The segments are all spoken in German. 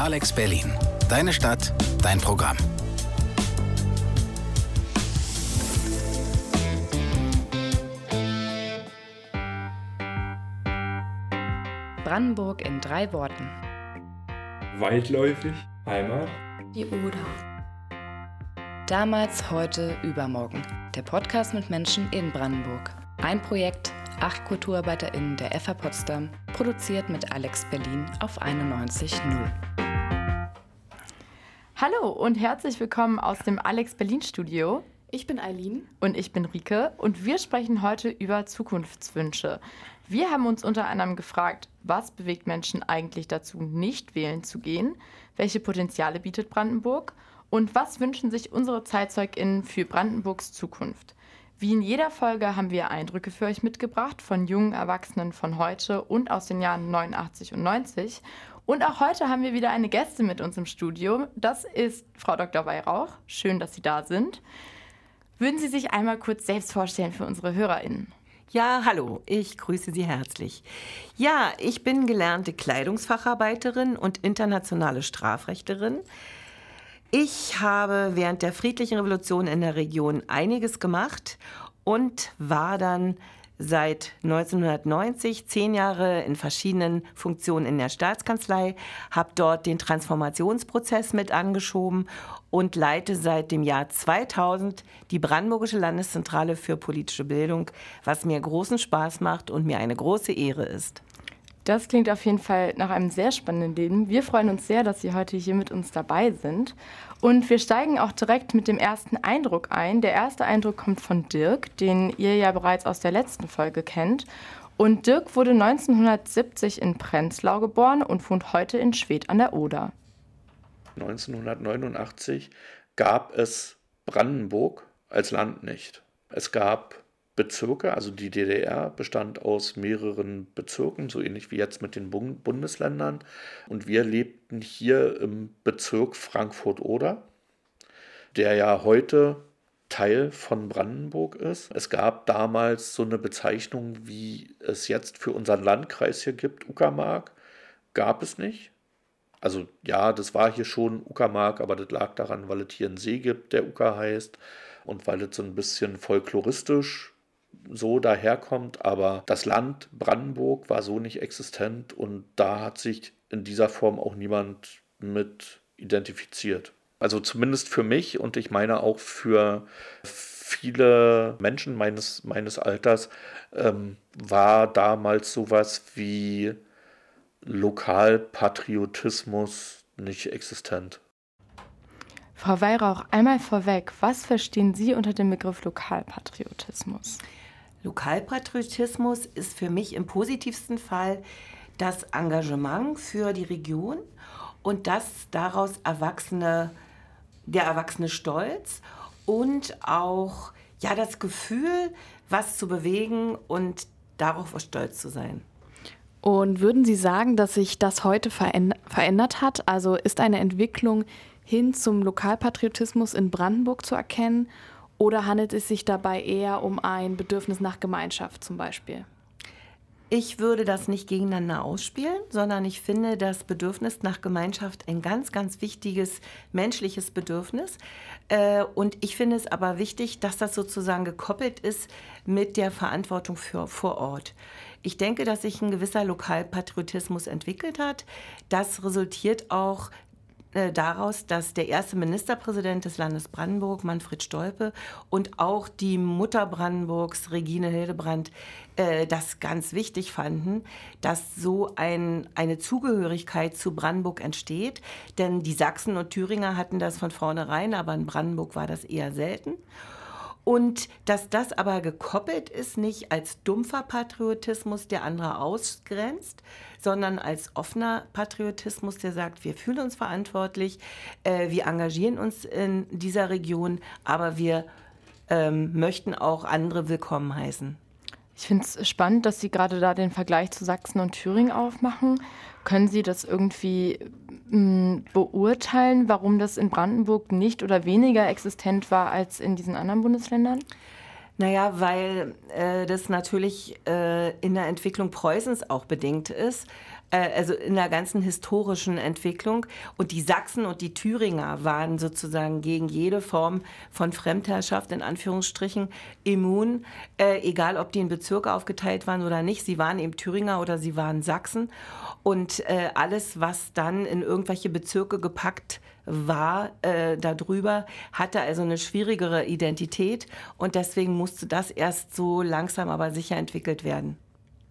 Alex Berlin. Deine Stadt, dein Programm. Brandenburg in drei Worten. Weitläufig, Heimat, die Oder. Damals, heute, übermorgen. Der Podcast mit Menschen in Brandenburg. Ein Projekt, acht KulturarbeiterInnen der FH Potsdam, produziert mit Alex Berlin auf 91.0. Hallo und herzlich willkommen aus dem Alex Berlin Studio. Ich bin Eileen. Und ich bin Rike und wir sprechen heute über Zukunftswünsche. Wir haben uns unter anderem gefragt, was bewegt Menschen eigentlich dazu, nicht wählen zu gehen? Welche Potenziale bietet Brandenburg? Und was wünschen sich unsere ZeitzeugInnen für Brandenburgs Zukunft? Wie in jeder Folge haben wir Eindrücke für euch mitgebracht von jungen Erwachsenen von heute und aus den Jahren 89 und 90. Und auch heute haben wir wieder eine Gästin mit uns im Studio. Das ist Frau Dr. Weihrauch. Schön, dass Sie da sind. Würden Sie sich einmal kurz selbst vorstellen für unsere HörerInnen? Ja, hallo, ich grüße Sie herzlich. Ja, ich bin gelernte Kleidungsfacharbeiterin und internationale Strafrechterin. Ich habe während der friedlichen Revolution in der Region einiges gemacht und war dann seit 1990 zehn Jahre in verschiedenen Funktionen in der Staatskanzlei, habe dort den Transformationsprozess mit angeschoben und leite seit dem Jahr 2000 die Brandenburgische Landeszentrale für politische Bildung, was mir großen Spaß macht und mir eine große Ehre ist. Das klingt auf jeden Fall nach einem sehr spannenden Leben. Wir freuen uns sehr, dass Sie heute hier mit uns dabei sind. Und wir steigen auch direkt mit dem ersten Eindruck ein. Der erste Eindruck kommt von Dirk, den ihr ja bereits aus der letzten Folge kennt. Und Dirk wurde 1970 in Prenzlau geboren und wohnt heute in Schwedt an der Oder. 1989 gab es Brandenburg als Land nicht. Es gab Bezirke, also die DDR bestand aus mehreren Bezirken, so ähnlich wie jetzt mit den Bundesländern. Und wir lebten hier im Bezirk Frankfurt-Oder, der ja heute Teil von Brandenburg ist. Es gab damals so eine Bezeichnung, wie es jetzt für unseren Landkreis hier gibt, Uckermark, gab es nicht. Also ja, das war hier schon Uckermark, aber das lag daran, weil es hier einen See gibt, der Ucker heißt und weil es so ein bisschen folkloristisch so daherkommt, aber das Land Brandenburg war so nicht existent und da hat sich in dieser Form auch niemand mit identifiziert. Also zumindest für mich und ich meine auch für viele Menschen meines, meines Alters ähm, war damals sowas wie Lokalpatriotismus nicht existent. Frau Weihrauch, einmal vorweg, was verstehen Sie unter dem Begriff Lokalpatriotismus? Lokalpatriotismus ist für mich im positivsten Fall das Engagement für die Region und das daraus erwachsene, der erwachsene Stolz und auch ja, das Gefühl, was zu bewegen und darauf stolz zu sein. Und würden Sie sagen, dass sich das heute verändert hat? Also ist eine Entwicklung hin zum Lokalpatriotismus in Brandenburg zu erkennen? Oder handelt es sich dabei eher um ein Bedürfnis nach Gemeinschaft zum Beispiel? Ich würde das nicht gegeneinander ausspielen, sondern ich finde das Bedürfnis nach Gemeinschaft ein ganz, ganz wichtiges menschliches Bedürfnis. Äh, und ich finde es aber wichtig, dass das sozusagen gekoppelt ist mit der Verantwortung für vor Ort. Ich denke, dass sich ein gewisser Lokalpatriotismus entwickelt hat. Das resultiert auch daraus, dass der erste Ministerpräsident des Landes Brandenburg, Manfred Stolpe, und auch die Mutter Brandenburgs, Regine Hildebrand, äh, das ganz wichtig fanden, dass so ein, eine Zugehörigkeit zu Brandenburg entsteht. Denn die Sachsen und Thüringer hatten das von vornherein, aber in Brandenburg war das eher selten. Und dass das aber gekoppelt ist, nicht als dumpfer Patriotismus, der andere ausgrenzt, sondern als offener Patriotismus, der sagt, wir fühlen uns verantwortlich, äh, wir engagieren uns in dieser Region, aber wir ähm, möchten auch andere willkommen heißen. Ich finde es spannend, dass Sie gerade da den Vergleich zu Sachsen und Thüringen aufmachen. Können Sie das irgendwie mh, hm, beurteilen, warum das in Brandenburg nicht oder weniger existent war als in diesen anderen Bundesländern? Naja, weil äh, das natürlich äh, in der Entwicklung Preußens auch bedingt ist. Äh, also in der ganzen historischen Entwicklung. Und die Sachsen und die Thüringer waren sozusagen gegen jede Form von Fremdherrschaft in Anführungsstrichen immun, äh, egal ob die in Bezirke aufgeteilt waren oder nicht. Sie waren eben Thüringer oder sie waren Sachsen. Und äh, alles, was dann in irgendwelche Bezirke gepackt war äh, darüber, hatte also eine schwierigere Identität und deswegen musste das erst so langsam aber sicher entwickelt werden.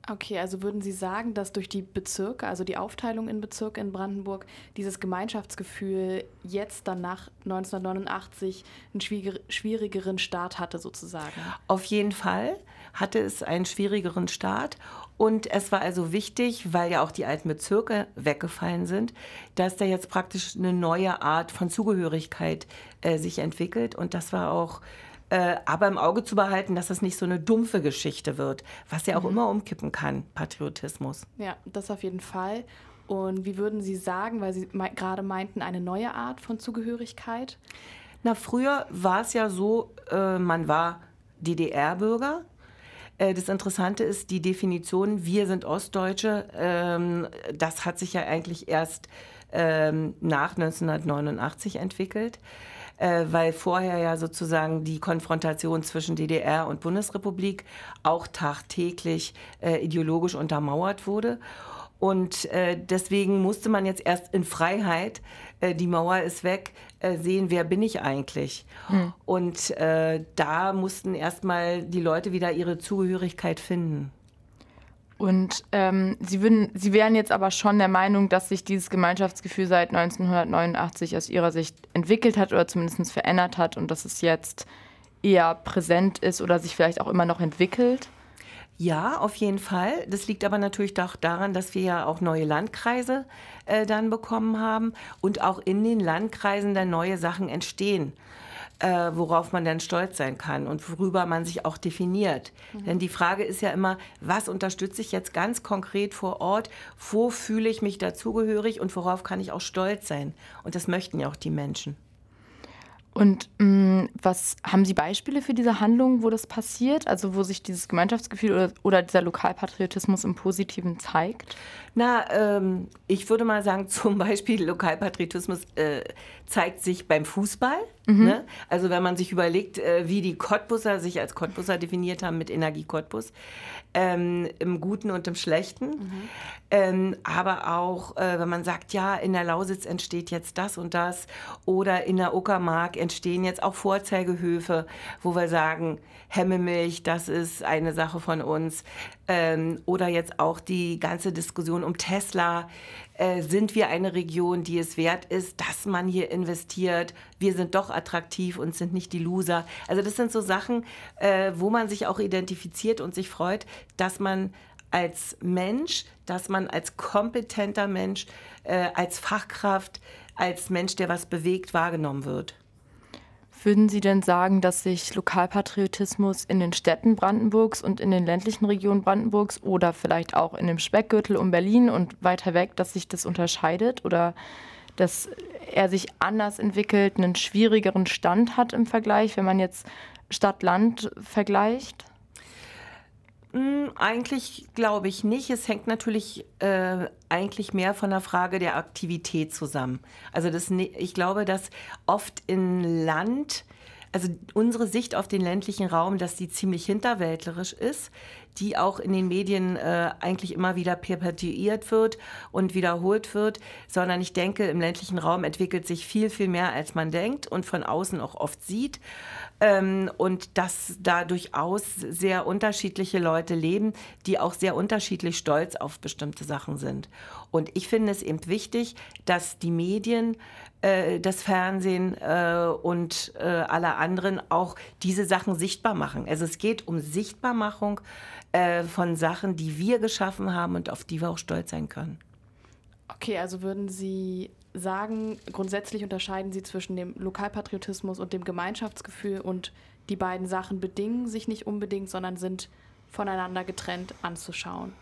Okay, also würden Sie sagen, dass durch die Bezirke, also die Aufteilung in Bezirke in Brandenburg, dieses Gemeinschaftsgefühl jetzt dann nach 1989 einen schwierigeren Start hatte sozusagen? Auf jeden Fall hatte es einen schwierigeren Start und es war also wichtig, weil ja auch die alten Bezirke weggefallen sind, dass da jetzt praktisch eine neue Art von Zugehörigkeit äh, sich entwickelt und das war auch äh, aber im Auge zu behalten, dass das nicht so eine dumpfe Geschichte wird, was ja auch mhm. immer umkippen kann, Patriotismus. Ja, das auf jeden Fall. Und wie würden Sie sagen, weil Sie me gerade meinten, eine neue Art von Zugehörigkeit? Na, früher war es ja so, äh, man war DDR-Bürger. Äh, das Interessante ist die Definition, wir sind Ostdeutsche. Ähm, das hat sich ja eigentlich erst ähm, nach 1989 entwickelt äh, weil vorher ja sozusagen die Konfrontation zwischen DDR und Bundesrepublik auch tagtäglich äh, ideologisch untermauert wurde. Und äh, deswegen musste man jetzt erst in Freiheit, äh, die Mauer ist weg, äh, sehen, wer bin ich eigentlich. Hm. Und äh, da mussten erstmal die Leute wieder ihre Zugehörigkeit finden. Und ähm, Sie, würden, Sie wären jetzt aber schon der Meinung, dass sich dieses Gemeinschaftsgefühl seit 1989 aus Ihrer Sicht entwickelt hat oder zumindest verändert hat und dass es jetzt eher präsent ist oder sich vielleicht auch immer noch entwickelt? Ja, auf jeden Fall. Das liegt aber natürlich auch daran, dass wir ja auch neue Landkreise äh, dann bekommen haben und auch in den Landkreisen dann neue Sachen entstehen äh, worauf man dann stolz sein kann und worüber man sich auch definiert. Mhm. Denn die Frage ist ja immer, was unterstütze ich jetzt ganz konkret vor Ort? Wo fühle ich mich dazugehörig und worauf kann ich auch stolz sein? Und das möchten ja auch die Menschen. Und mh, mm, was haben Sie Beispiele für diese Handlungen, wo das passiert? Also wo sich dieses Gemeinschaftsgefühl oder, oder dieser Lokalpatriotismus im Positiven zeigt? Na, ähm, ich würde mal sagen, zum Beispiel Lokalpatriotismus äh, zeigt sich beim Fußball. Mhm. Ne? Also wenn man sich überlegt, äh, wie die Cottbusser sich als Cottbusser definiert haben mit Energie Cottbus, ähm, im Guten und im Schlechten. Mhm. Ähm, aber auch, äh, wenn man sagt, ja, in der Lausitz entsteht jetzt das und das oder in der Uckermark entstehen jetzt auch Vorzeigehöfe, wo wir sagen, Hemmemilch, das ist eine Sache von uns. Ähm, oder jetzt auch die ganze Diskussion um Tesla. Äh, sind wir eine Region, die es wert ist, dass man hier investiert? Wir sind doch attraktiv und sind nicht die Loser. Also das sind so Sachen, äh, wo man sich auch identifiziert und sich freut, dass man als Mensch, dass man als kompetenter Mensch, äh, als Fachkraft, als Mensch, der was bewegt, wahrgenommen wird. Würden Sie denn sagen, dass sich Lokalpatriotismus in den Städten Brandenburgs und in den ländlichen Regionen Brandenburgs oder vielleicht auch in dem Speckgürtel um Berlin und weiter weg, dass sich das unterscheidet oder dass er sich anders entwickelt, einen schwierigeren Stand hat im Vergleich, wenn man jetzt Stadt-Land vergleicht? Hm, eigentlich glaube ich nicht. Es hängt natürlich äh, eigentlich mehr von der Frage der Aktivität zusammen. Also das, ich glaube, dass oft in Land, also unsere Sicht auf den ländlichen Raum, dass die ziemlich hinterwäldlerisch ist, die auch in den Medien äh, eigentlich immer wieder perpetuiert wird und wiederholt wird, sondern ich denke, im ländlichen Raum entwickelt sich viel, viel mehr, als man denkt und von außen auch oft sieht. Ähm, und dass da durchaus sehr unterschiedliche Leute leben, die auch sehr unterschiedlich stolz auf bestimmte Sachen sind. Und ich finde es eben wichtig, dass die Medien äh, das Fernsehen äh, und äh, alle anderen auch diese Sachen sichtbar machen. Also es geht um Sichtbarmachung äh, von Sachen, die wir geschaffen haben und auf die wir auch stolz sein können. Okay, also würden Sie sagen, grundsätzlich unterscheiden Sie zwischen dem Lokalpatriotismus und dem Gemeinschaftsgefühl und die beiden Sachen bedingen sich nicht unbedingt, sondern sind voneinander getrennt anzuschauen.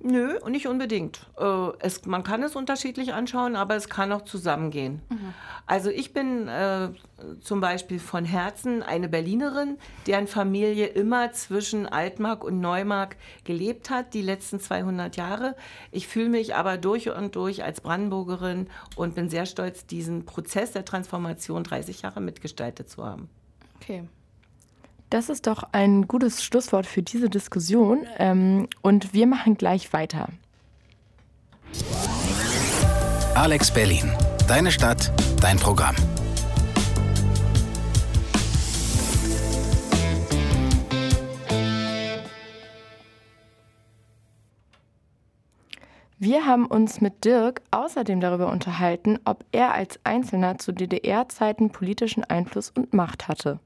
Nö, nicht unbedingt. Äh, es, man kann es unterschiedlich anschauen, aber es kann auch zusammengehen. Mhm. Also ich bin äh, zum Beispiel von Herzen eine Berlinerin, deren Familie immer zwischen Altmark und Neumark gelebt hat, die letzten 200 Jahre. Ich fühle mich aber durch und durch als Brandenburgerin und bin sehr stolz, diesen Prozess der Transformation 30 Jahre mitgestaltet zu haben. Okay. Das ist doch ein gutes Schlusswort für diese Diskussion ähm, und wir machen gleich weiter. Alex Berlin, deine Stadt, dein Programm. Wir haben uns mit Dirk außerdem darüber unterhalten, ob er als Einzelner zu DDR-Zeiten politischen Einfluss und Macht hatte.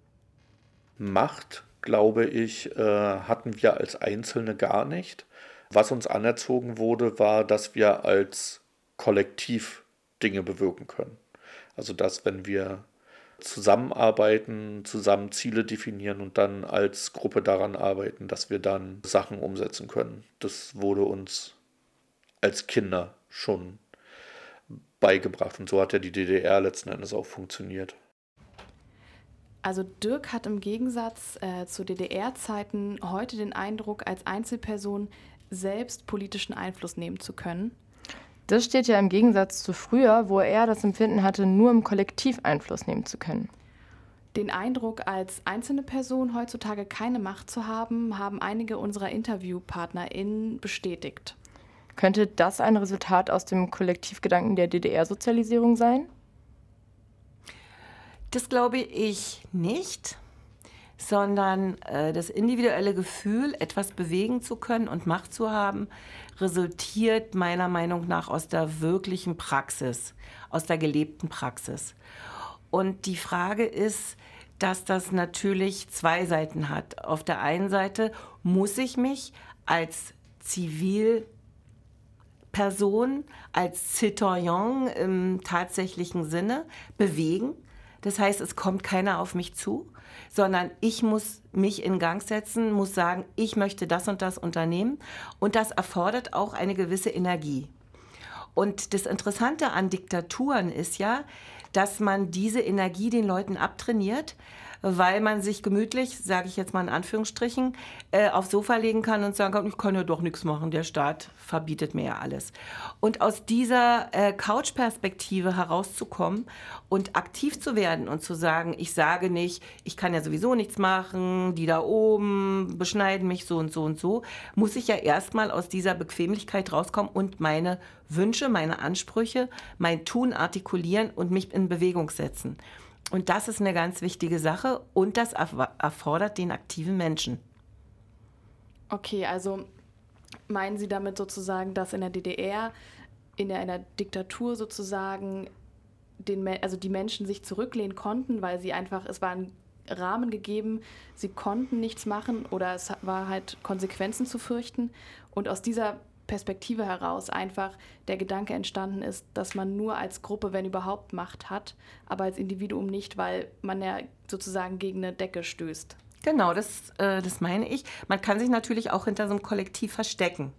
Macht, glaube ich, äh, hatten wir als Einzelne gar nicht. Was uns anerzogen wurde, war, dass wir als Kollektiv Dinge bewirken können. Also dass, wenn wir zusammenarbeiten, zusammen Ziele definieren und dann als Gruppe daran arbeiten, dass wir dann Sachen umsetzen können. Das wurde uns als Kinder schon beigebracht und so hat ja die DDR letzten Endes auch funktioniert. Also Dirk hat im Gegensatz äh, zu DDR-Zeiten heute den Eindruck, als Einzelperson selbst politischen Einfluss nehmen zu können. Das steht ja im Gegensatz zu früher, wo er das Empfinden hatte, nur im Kollektiv Einfluss nehmen zu können. Den Eindruck, als einzelne Person heutzutage keine Macht zu haben, haben einige unserer InterviewpartnerInnen bestätigt. Könnte das ein Resultat aus dem Kollektivgedanken der DDR-Sozialisierung sein? Das glaube ich nicht, sondern äh, das individuelle Gefühl, etwas bewegen zu können und Macht zu haben, resultiert meiner Meinung nach aus der wirklichen Praxis, aus der gelebten Praxis. Und die Frage ist, dass das natürlich zwei Seiten hat. Auf der einen Seite muss ich mich als Zivilperson, als Citoyen im tatsächlichen Sinne bewegen. Das heißt, es kommt keiner auf mich zu, sondern ich muss mich in Gang setzen, muss sagen, ich möchte das und das unternehmen. Und das erfordert auch eine gewisse Energie. Und das Interessante an Diktaturen ist ja, dass man diese Energie den Leuten abtrainiert, weil man sich gemütlich, sage ich jetzt mal in Anführungsstrichen, äh, aufs Sofa legen kann und sagen kann, ich kann ja doch nichts machen, der Staat verbietet mir ja alles. Und aus dieser äh, Couch-Perspektive herauszukommen und aktiv zu werden und zu sagen, ich sage nicht, ich kann ja sowieso nichts machen, die da oben beschneiden mich so und so und so, muss ich ja erstmal aus dieser Bequemlichkeit rauskommen und meine Wünsche, meine Ansprüche, mein Tun artikulieren und mich in Bewegung setzen. Und das ist eine ganz wichtige Sache und das erfordert den aktiven Menschen. Okay, also meinen Sie damit sozusagen, dass in der DDR, in einer Diktatur sozusagen, den, also die Menschen sich zurücklehnen konnten, weil sie einfach, es war ein Rahmen gegeben, sie konnten nichts machen oder es war halt Konsequenzen zu fürchten. Und aus dieser Perspektive heraus einfach der Gedanke entstanden ist, dass man nur als Gruppe, wenn überhaupt, Macht hat, aber als Individuum nicht, weil man ja sozusagen gegen eine Decke stößt. Genau, das, äh, das meine ich. Man kann sich natürlich auch hinter so einem Kollektiv verstecken.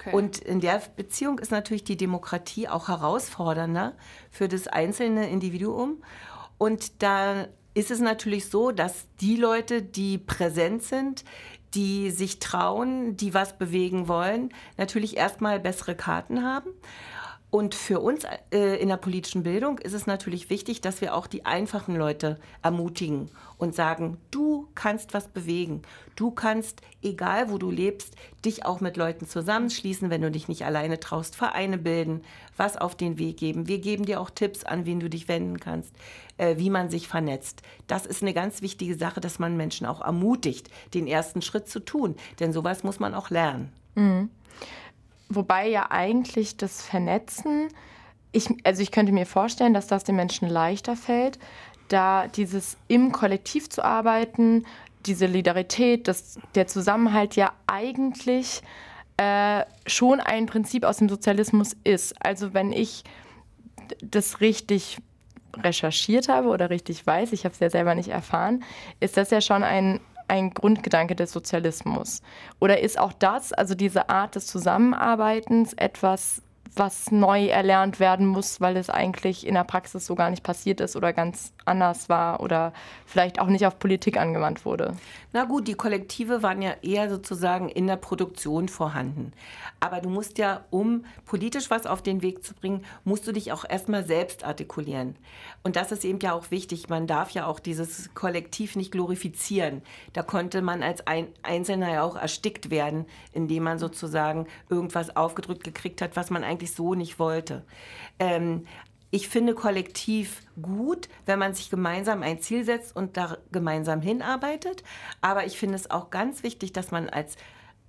Okay. Und in der Beziehung ist natürlich die Demokratie auch herausfordernder für das einzelne Individuum. Und da ist es natürlich so, dass die Leute, die präsent sind, die sich trauen, die was bewegen wollen, natürlich erstmal bessere Karten haben. Und für uns äh, in der politischen Bildung ist es natürlich wichtig, dass wir auch die einfachen Leute ermutigen und sagen, du kannst was bewegen. Du kannst, egal wo du lebst, dich auch mit Leuten zusammenschließen, wenn du dich nicht alleine traust, Vereine bilden, was auf den Weg geben. Wir geben dir auch Tipps, an wen du dich wenden kannst, äh, wie man sich vernetzt. Das ist eine ganz wichtige Sache, dass man Menschen auch ermutigt, den ersten Schritt zu tun. Denn sowas muss man auch lernen. Mhm. Wobei ja eigentlich das Vernetzen, ich, also ich könnte mir vorstellen, dass das den Menschen leichter fällt, da dieses im Kollektiv zu arbeiten, diese Solidarität, das, der Zusammenhalt ja eigentlich äh, schon ein Prinzip aus dem Sozialismus ist. Also wenn ich das richtig recherchiert habe oder richtig weiß, ich habe es ja selber nicht erfahren, ist das ja schon ein ein Grundgedanke des Sozialismus? Oder ist auch das, also diese Art des Zusammenarbeitens, etwas, was neu erlernt werden muss, weil es eigentlich in der Praxis so gar nicht passiert ist oder ganz anders war oder vielleicht auch nicht auf Politik angewandt wurde. Na gut, die Kollektive waren ja eher sozusagen in der Produktion vorhanden. Aber du musst ja, um politisch was auf den Weg zu bringen, musst du dich auch erstmal selbst artikulieren. Und das ist eben ja auch wichtig. Man darf ja auch dieses Kollektiv nicht glorifizieren. Da konnte man als ein Einzelner ja auch erstickt werden, indem man sozusagen irgendwas aufgedrückt gekriegt hat, was man eigentlich so nicht wollte. Ähm, ich finde kollektiv gut, wenn man sich gemeinsam ein Ziel setzt und da gemeinsam hinarbeitet. Aber ich finde es auch ganz wichtig, dass man als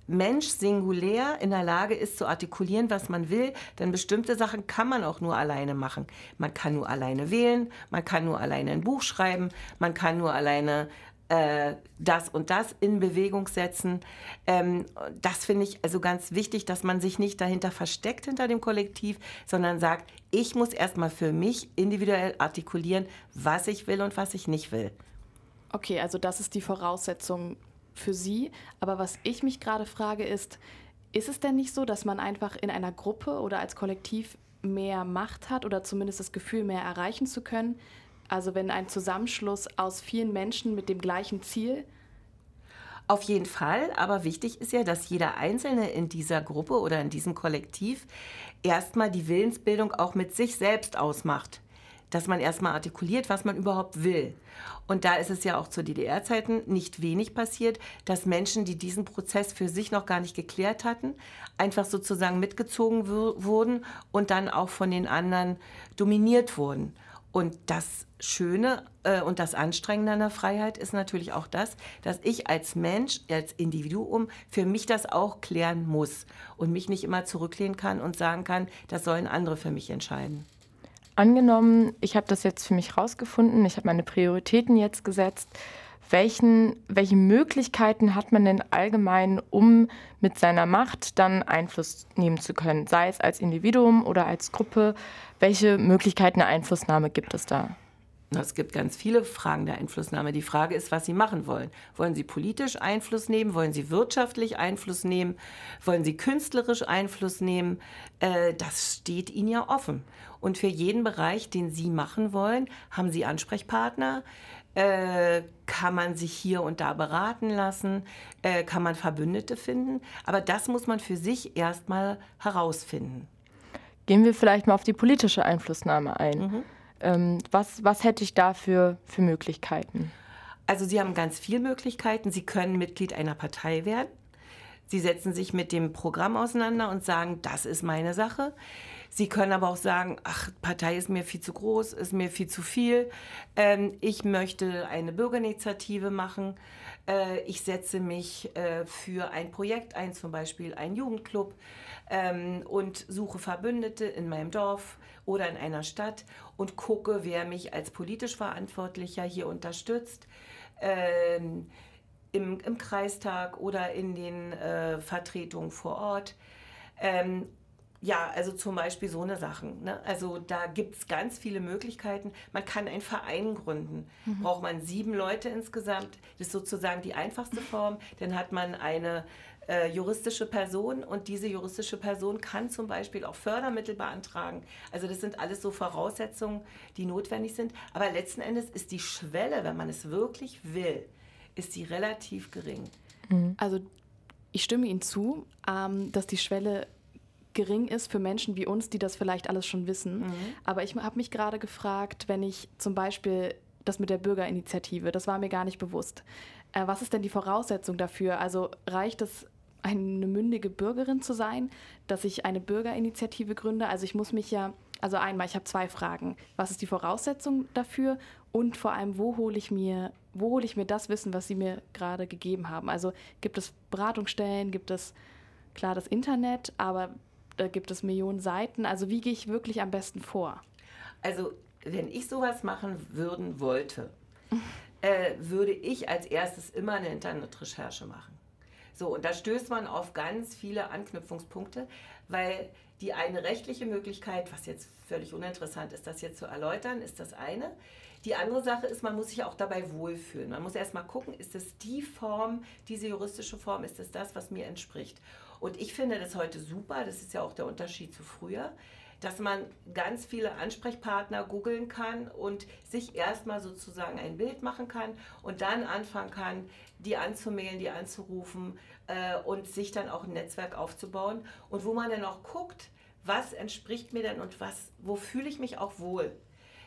Mensch singulär in der Lage ist zu artikulieren, was man will, denn bestimmte Sachen kann man auch nur alleine machen. Man kann nur alleine wählen, man kann nur alleine ein Buch schreiben, man kann nur alleine äh, das und das in Bewegung setzen. Ähm, das finde ich also ganz wichtig, dass man sich nicht dahinter versteckt hinter dem Kollektiv, sondern sagt, ich muss erstmal für mich individuell artikulieren, was ich will und was ich nicht will. Okay, also das ist die Voraussetzung für Sie. Aber was ich mich gerade frage ist, ist es denn nicht so, dass man einfach in einer Gruppe oder als Kollektiv mehr Macht hat oder zumindest das Gefühl, mehr erreichen zu können, also wenn ein Zusammenschluss aus vielen Menschen mit dem gleichen Ziel auf jeden Fall, aber wichtig ist ja, dass jeder Einzelne in dieser Gruppe oder in diesem Kollektiv erstmal die Willensbildung auch mit sich selbst ausmacht. Dass man erstmal artikuliert, was man überhaupt will. Und da ist es ja auch zu DDR-Zeiten nicht wenig passiert, dass Menschen, die diesen Prozess für sich noch gar nicht geklärt hatten, einfach sozusagen mitgezogen wurden und dann auch von den anderen dominiert wurden. Und das Schöne äh, und das Anstrengende an der Freiheit ist natürlich auch das, dass ich als Mensch, als Individuum für mich das auch klären muss und mich nicht immer zurücklehnen kann und sagen kann, das sollen andere für mich entscheiden. Angenommen, ich habe das jetzt für mich rausgefunden, ich habe meine Prioritäten jetzt gesetzt. Welchen, welche Möglichkeiten hat man denn allgemein, um mit seiner Macht dann Einfluss nehmen zu können, sei es als Individuum oder als Gruppe? Welche Möglichkeiten der Einflussnahme gibt es da? Es gibt ganz viele Fragen der Einflussnahme. Die Frage ist, was Sie machen wollen. Wollen Sie politisch Einfluss nehmen? Wollen Sie wirtschaftlich Einfluss nehmen? Wollen Sie künstlerisch Einfluss nehmen? Äh, das steht Ihnen ja offen. Und für jeden Bereich, den Sie machen wollen, haben Sie Ansprechpartner. Äh, kann man sich hier und da beraten lassen? Äh, kann man Verbündete finden? Aber das muss man für sich erstmal herausfinden. Gehen wir vielleicht mal auf die politische Einflussnahme ein. Mhm. Ähm, was, was hätte ich da für, für Möglichkeiten? Also Sie haben ganz viele Möglichkeiten. Sie können Mitglied einer Partei werden. Sie setzen sich mit dem Programm auseinander und sagen, das ist meine Sache. Sie können aber auch sagen, ach, Partei ist mir viel zu groß, ist mir viel zu viel. Ähm, ich möchte eine Bürgerinitiative machen. Äh, ich setze mich äh, für ein Projekt ein, zum Beispiel einen Jugendclub ähm, und suche Verbündete in meinem Dorf oder in einer Stadt und gucke, wer mich als politisch Verantwortlicher hier unterstützt. Ähm, im, im, Kreistag oder in den äh, Vertretungen vor Ort. Ähm, ja, also zum Beispiel so eine Sachen. Ne? Also da gibt es ganz viele Möglichkeiten. Man kann einen Verein gründen. Mhm. Braucht man sieben Leute insgesamt. Das ist sozusagen die einfachste Form. Dann hat man eine äh, juristische Person und diese juristische Person kann zum Beispiel auch Fördermittel beantragen. Also das sind alles so Voraussetzungen, die notwendig sind. Aber letzten Endes ist die Schwelle, wenn man es wirklich will, ist sie relativ gering. Mhm. Also ich stimme Ihnen zu, ähm, dass die Schwelle gering ist für Menschen wie uns, die das vielleicht alles schon wissen. Mhm. Aber ich habe mich gerade gefragt, wenn ich zum Beispiel das mit der Bürgerinitiative, das war mir gar nicht bewusst. Äh, was ist denn die Voraussetzung dafür? Also reicht es, eine mündige Bürgerin zu sein, dass ich eine Bürgerinitiative gründe? Also ich muss mich ja, also einmal, ich habe zwei Fragen. Was ist die Voraussetzung dafür? Und vor allem, wo hole ich mir, wo hole ich mir das Wissen, was Sie mir gerade gegeben haben? Also gibt es Beratungsstellen, gibt es klar das Internet, aber da gibt es Millionen Seiten. Also wie gehe ich wirklich am besten vor? Also wenn ich sowas machen würden wollte, äh, würde ich als erstes immer eine Internetrecherche machen. So, und da stößt man auf ganz viele Anknüpfungspunkte, weil die eine rechtliche Möglichkeit, was jetzt völlig uninteressant ist, das jetzt zu erläutern, ist das eine. Die andere Sache ist, man muss sich auch dabei wohlfühlen. Man muss erstmal gucken, ist es die Form, diese juristische Form, ist es das, was mir entspricht. Und ich finde das heute super, das ist ja auch der Unterschied zu früher, dass man ganz viele Ansprechpartner googeln kann und sich erstmal sozusagen ein Bild machen kann und dann anfangen kann, die anzumailen, die anzurufen äh, und sich dann auch ein Netzwerk aufzubauen und wo man dann auch guckt, was entspricht mir denn und was, wo fühle ich mich auch wohl.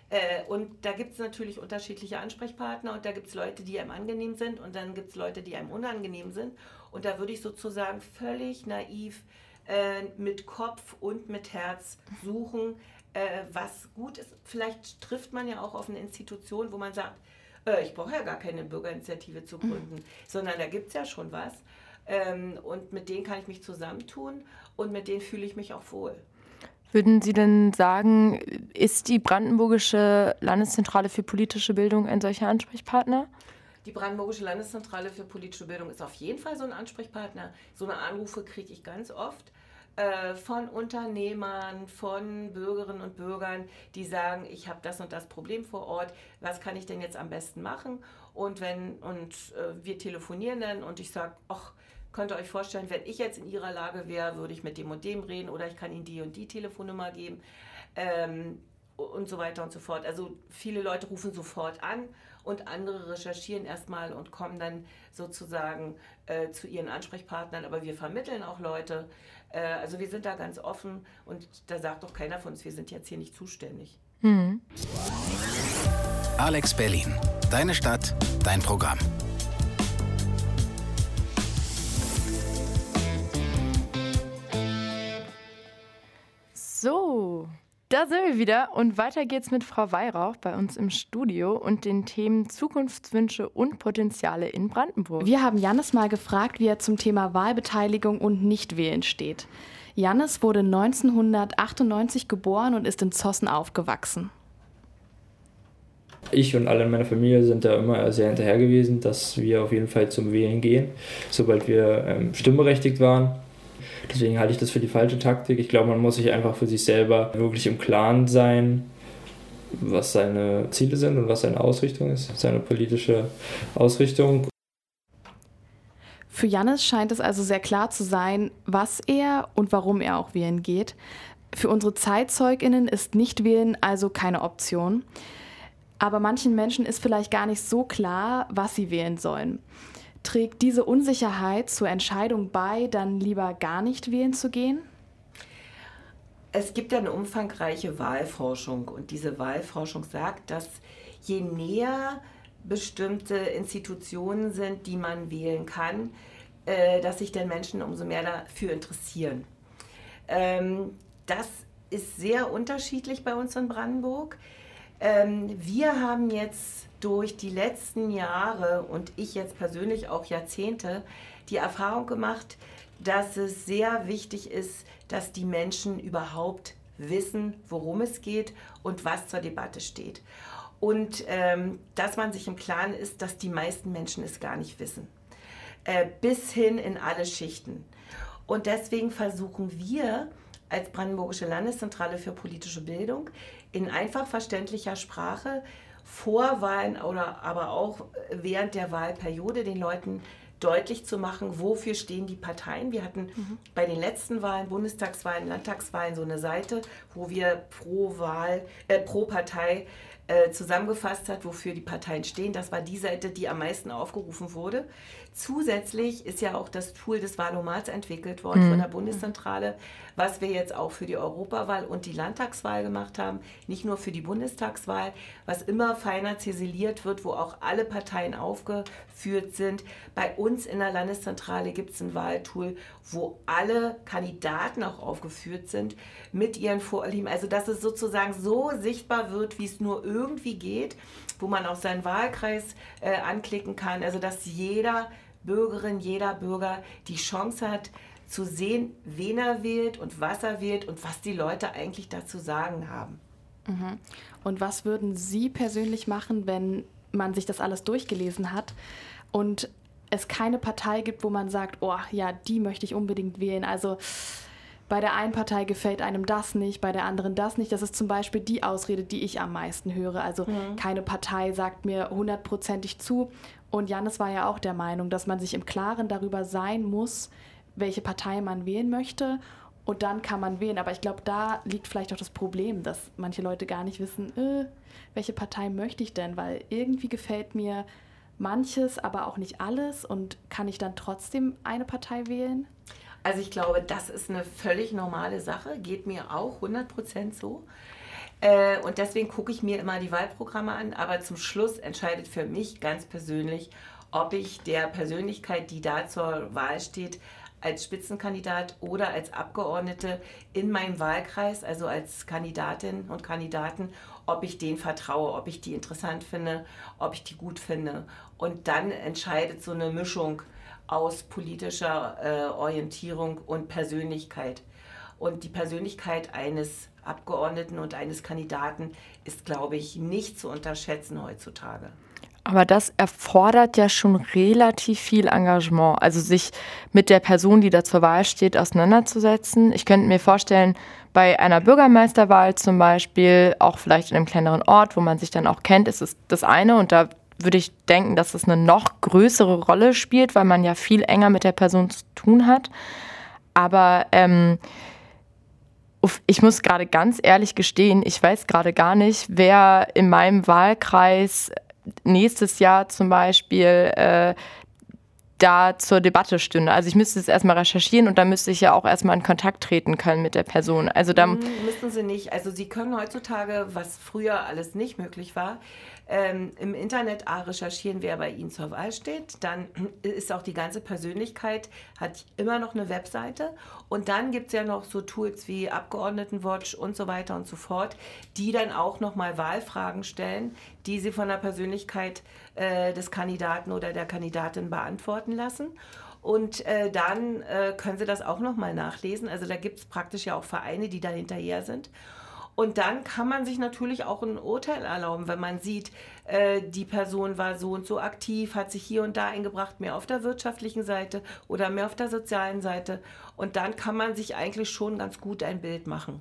Äh, und da gibt es natürlich unterschiedliche Ansprechpartner und da gibt es Leute, die einem angenehm sind und dann gibt es Leute, die einem unangenehm sind. Und da würde ich sozusagen völlig naiv äh, mit Kopf und mit Herz suchen, äh, was gut ist. Vielleicht trifft man ja auch auf eine Institution, wo man sagt, äh, ich brauche ja gar keine Bürgerinitiative zu gründen, mhm. sondern da gibt es ja schon was. Ähm, und mit denen kann ich mich zusammentun und mit denen fühle ich mich auch wohl. Würden Sie denn sagen, ist die Brandenburgische Landeszentrale für politische Bildung ein solcher Ansprechpartner? Die Brandenburgische Landeszentrale für politische Bildung ist auf jeden Fall so ein Ansprechpartner. So eine Anrufe kriege ich ganz oft äh, von Unternehmern, von Bürgerinnen und Bürgern, die sagen, ich habe das und das Problem vor Ort, was kann ich denn jetzt am besten machen? Und wenn und äh, wir telefonieren dann und ich sage, ach, könnt ihr euch vorstellen, wenn ich jetzt in ihrer Lage wäre, würde ich mit dem und dem reden oder ich kann ihnen die und die Telefonnummer geben ähm, und so weiter und so fort. Also viele Leute rufen sofort an und andere recherchieren erstmal und kommen dann sozusagen äh, zu ihren Ansprechpartnern. Aber wir vermitteln auch Leute. Äh, also wir sind da ganz offen und da sagt doch keiner von uns, wir sind jetzt hier nicht zuständig. Mhm. Alex Berlin, deine Stadt, dein Programm. So, da sind wir wieder und weiter geht's mit Frau Weihrauch bei uns im Studio und den Themen Zukunftswünsche und Potenziale in Brandenburg. Wir haben Jannis mal gefragt, wie er zum Thema Wahlbeteiligung und Nichtwählen steht. Jannis wurde 1998 geboren und ist in Zossen aufgewachsen. Ich und alle in meiner Familie sind da immer sehr hinterher gewesen, dass wir auf jeden Fall zum Wählen gehen, sobald wir ähm, stimmberechtigt waren. Deswegen halte ich das für die falsche Taktik. Ich glaube, man muss sich einfach für sich selber wirklich im Klaren sein, was seine Ziele sind und was seine Ausrichtung ist, seine politische Ausrichtung. Für Jannis scheint es also sehr klar zu sein, was er und warum er auch wählen geht. Für unsere ZeitzeugInnen ist Nichtwählen also keine Option. Aber manchen Menschen ist vielleicht gar nicht so klar, was sie wählen sollen. Trägt diese Unsicherheit zur Entscheidung bei, dann lieber gar nicht wählen zu gehen? Es gibt eine umfangreiche Wahlforschung und diese Wahlforschung sagt, dass je näher bestimmte Institutionen sind, die man wählen kann, äh, dass sich den Menschen umso mehr dafür interessieren. Ähm, das ist sehr unterschiedlich bei uns in Brandenburg. Ähm, wir haben jetzt durch die letzten Jahre und ich jetzt persönlich auch Jahrzehnte die Erfahrung gemacht, dass es sehr wichtig ist, dass die Menschen überhaupt wissen, worum es geht und was zur Debatte steht. Und ähm, dass man sich im Klaren ist, dass die meisten Menschen es gar nicht wissen. Äh, bis hin in alle Schichten. Und deswegen versuchen wir als Brandenburgische Landeszentrale für politische Bildung in einfach verständlicher Sprache vor Wahlen oder aber auch während der Wahlperiode den Leuten deutlich zu machen, wofür stehen die Parteien. Wir hatten mhm. bei den letzten Wahlen, Bundestagswahlen, Landtagswahlen so eine Seite, wo wir pro Wahl, äh, pro Partei äh, zusammengefasst hat, wofür die Parteien stehen. Das war die Seite, die am meisten aufgerufen wurde. Zusätzlich ist ja auch das Tool des Wahlomats entwickelt worden mhm. von der Bundeszentrale, was wir jetzt auch für die Europawahl und die Landtagswahl gemacht haben, nicht nur für die Bundestagswahl, was immer feiner ziseliert wird, wo auch alle Parteien aufgeführt sind. Bei uns in der Landeszentrale gibt es ein Wahltool, wo alle Kandidaten auch aufgeführt sind mit ihren Vorlieben. Also dass es sozusagen so sichtbar wird, wie es nur irgendwie geht wo man auch seinen Wahlkreis äh, anklicken kann. Also dass jeder Bürgerin, jeder Bürger die Chance hat, zu sehen, wen er wählt und was er wählt und was die Leute eigentlich dazu sagen haben. Mhm. Und was würden Sie persönlich machen, wenn man sich das alles durchgelesen hat und es keine Partei gibt, wo man sagt, oh ja, die möchte ich unbedingt wählen. Also bei der einen Partei gefällt einem das nicht, bei der anderen das nicht. Das ist zum Beispiel die Ausrede, die ich am meisten höre. Also mhm. keine Partei sagt mir hundertprozentig zu. Und Janis war ja auch der Meinung, dass man sich im Klaren darüber sein muss, welche Partei man wählen möchte. Und dann kann man wählen. Aber ich glaube, da liegt vielleicht auch das Problem, dass manche Leute gar nicht wissen, äh, welche Partei möchte ich denn? Weil irgendwie gefällt mir manches, aber auch nicht alles. Und kann ich dann trotzdem eine Partei wählen? Also ich glaube, das ist eine völlig normale Sache, geht mir auch 100% so. Äh, und deswegen gucke ich mir immer die Wahlprogramme an, aber zum Schluss entscheidet für mich ganz persönlich, ob ich der Persönlichkeit, die da zur Wahl steht, als Spitzenkandidat oder als Abgeordnete in meinem Wahlkreis, also als Kandidatin und Kandidaten, ob ich denen vertraue, ob ich die interessant finde, ob ich die gut finde. Und dann entscheidet so eine Mischung aus politischer äh, Orientierung und Persönlichkeit. Und die Persönlichkeit eines Abgeordneten und eines Kandidaten ist, glaube ich, nicht zu unterschätzen heutzutage. Aber das erfordert ja schon relativ viel Engagement, also sich mit der Person, die da zur Wahl steht, auseinanderzusetzen. Ich könnte mir vorstellen, bei einer Bürgermeisterwahl zum Beispiel, auch vielleicht in einem kleineren Ort, wo man sich dann auch kennt, ist es das eine und da würde ich denken, dass es eine noch größere Rolle spielt, weil man ja viel enger mit der Person zu tun hat. Aber ähm, ich muss gerade ganz ehrlich gestehen, ich weiß gerade gar nicht, wer in meinem Wahlkreis nächstes Jahr zum Beispiel äh, da zur Debatte stünde. Also ich müsste es erstmal recherchieren und dann müsste ich ja auch erstmal in Kontakt treten können mit der Person. Also dann hm, müssen Sie nicht. Also Sie können heutzutage, was früher alles nicht möglich war, ähm, im Internet A recherchieren, wer bei Ihnen zur Wahl steht. Dann ist auch die ganze Persönlichkeit, hat immer noch eine Webseite. Und dann gibt es ja noch so Tools wie Abgeordnetenwatch und so weiter und so fort, die dann auch nochmal Wahlfragen stellen, die Sie von der Persönlichkeit äh, des Kandidaten oder der Kandidatin beantworten lassen. Und äh, dann äh, können Sie das auch nochmal nachlesen. Also da gibt es praktisch ja auch Vereine, die da hinterher sind. Und dann kann man sich natürlich auch ein Urteil erlauben, wenn man sieht, äh, die Person war so und so aktiv, hat sich hier und da eingebracht, mehr auf der wirtschaftlichen Seite oder mehr auf der sozialen Seite. Und dann kann man sich eigentlich schon ganz gut ein Bild machen.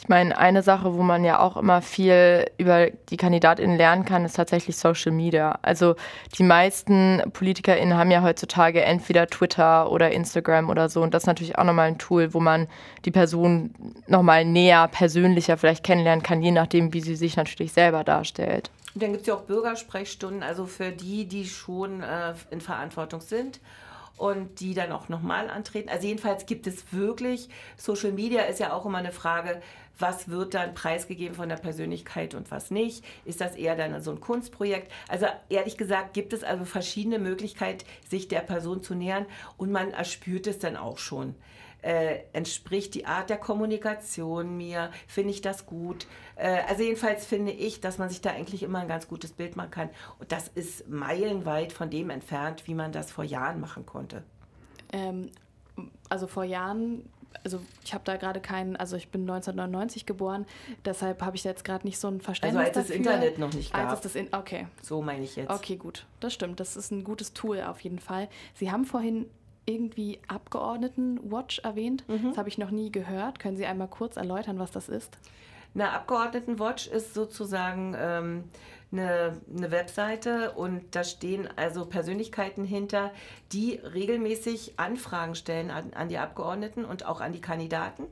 Ich meine, eine Sache, wo man ja auch immer viel über die KandidatInnen lernen kann, ist tatsächlich Social Media. Also die meisten PolitikerInnen haben ja heutzutage entweder Twitter oder Instagram oder so. Und das ist natürlich auch nochmal ein Tool, wo man die Person nochmal näher, persönlicher vielleicht kennenlernen kann, je nachdem, wie sie sich natürlich selber darstellt. Und dann gibt es ja auch Bürgersprechstunden, also für die, die schon äh, in Verantwortung sind und die dann auch nochmal antreten. Also jedenfalls gibt es wirklich, Social Media ist ja auch immer eine Frage, was wird dann preisgegeben von der Persönlichkeit und was nicht? Ist das eher dann so ein Kunstprojekt? Also ehrlich gesagt gibt es also verschiedene Möglichkeiten, sich der Person zu nähern und man erspürt es dann auch schon. Äh, entspricht die Art der Kommunikation mir? Finde ich das gut? Äh, also jedenfalls finde ich, dass man sich da eigentlich immer ein ganz gutes Bild machen kann. Und das ist meilenweit von dem entfernt, wie man das vor Jahren machen konnte. Ähm, also vor Jahren also ich habe da gerade keinen, also ich bin 1999 geboren, deshalb habe ich jetzt gerade nicht so ein Verständnis Also als dafür. das Internet noch nicht gab. Als das in, okay. So meine ich jetzt. Okay, gut. Das stimmt. Das ist ein gutes Tool auf jeden Fall. Sie haben vorhin irgendwie Abgeordnetenwatch erwähnt. Mhm. Das habe ich noch nie gehört. Können Sie einmal kurz erläutern, was das ist? Eine Abgeordnetenwatch ist sozusagen ähm, eine, eine Webseite und da stehen also Persönlichkeiten hinter, die regelmäßig Anfragen stellen an, an die Abgeordneten und auch an die Kandidaten,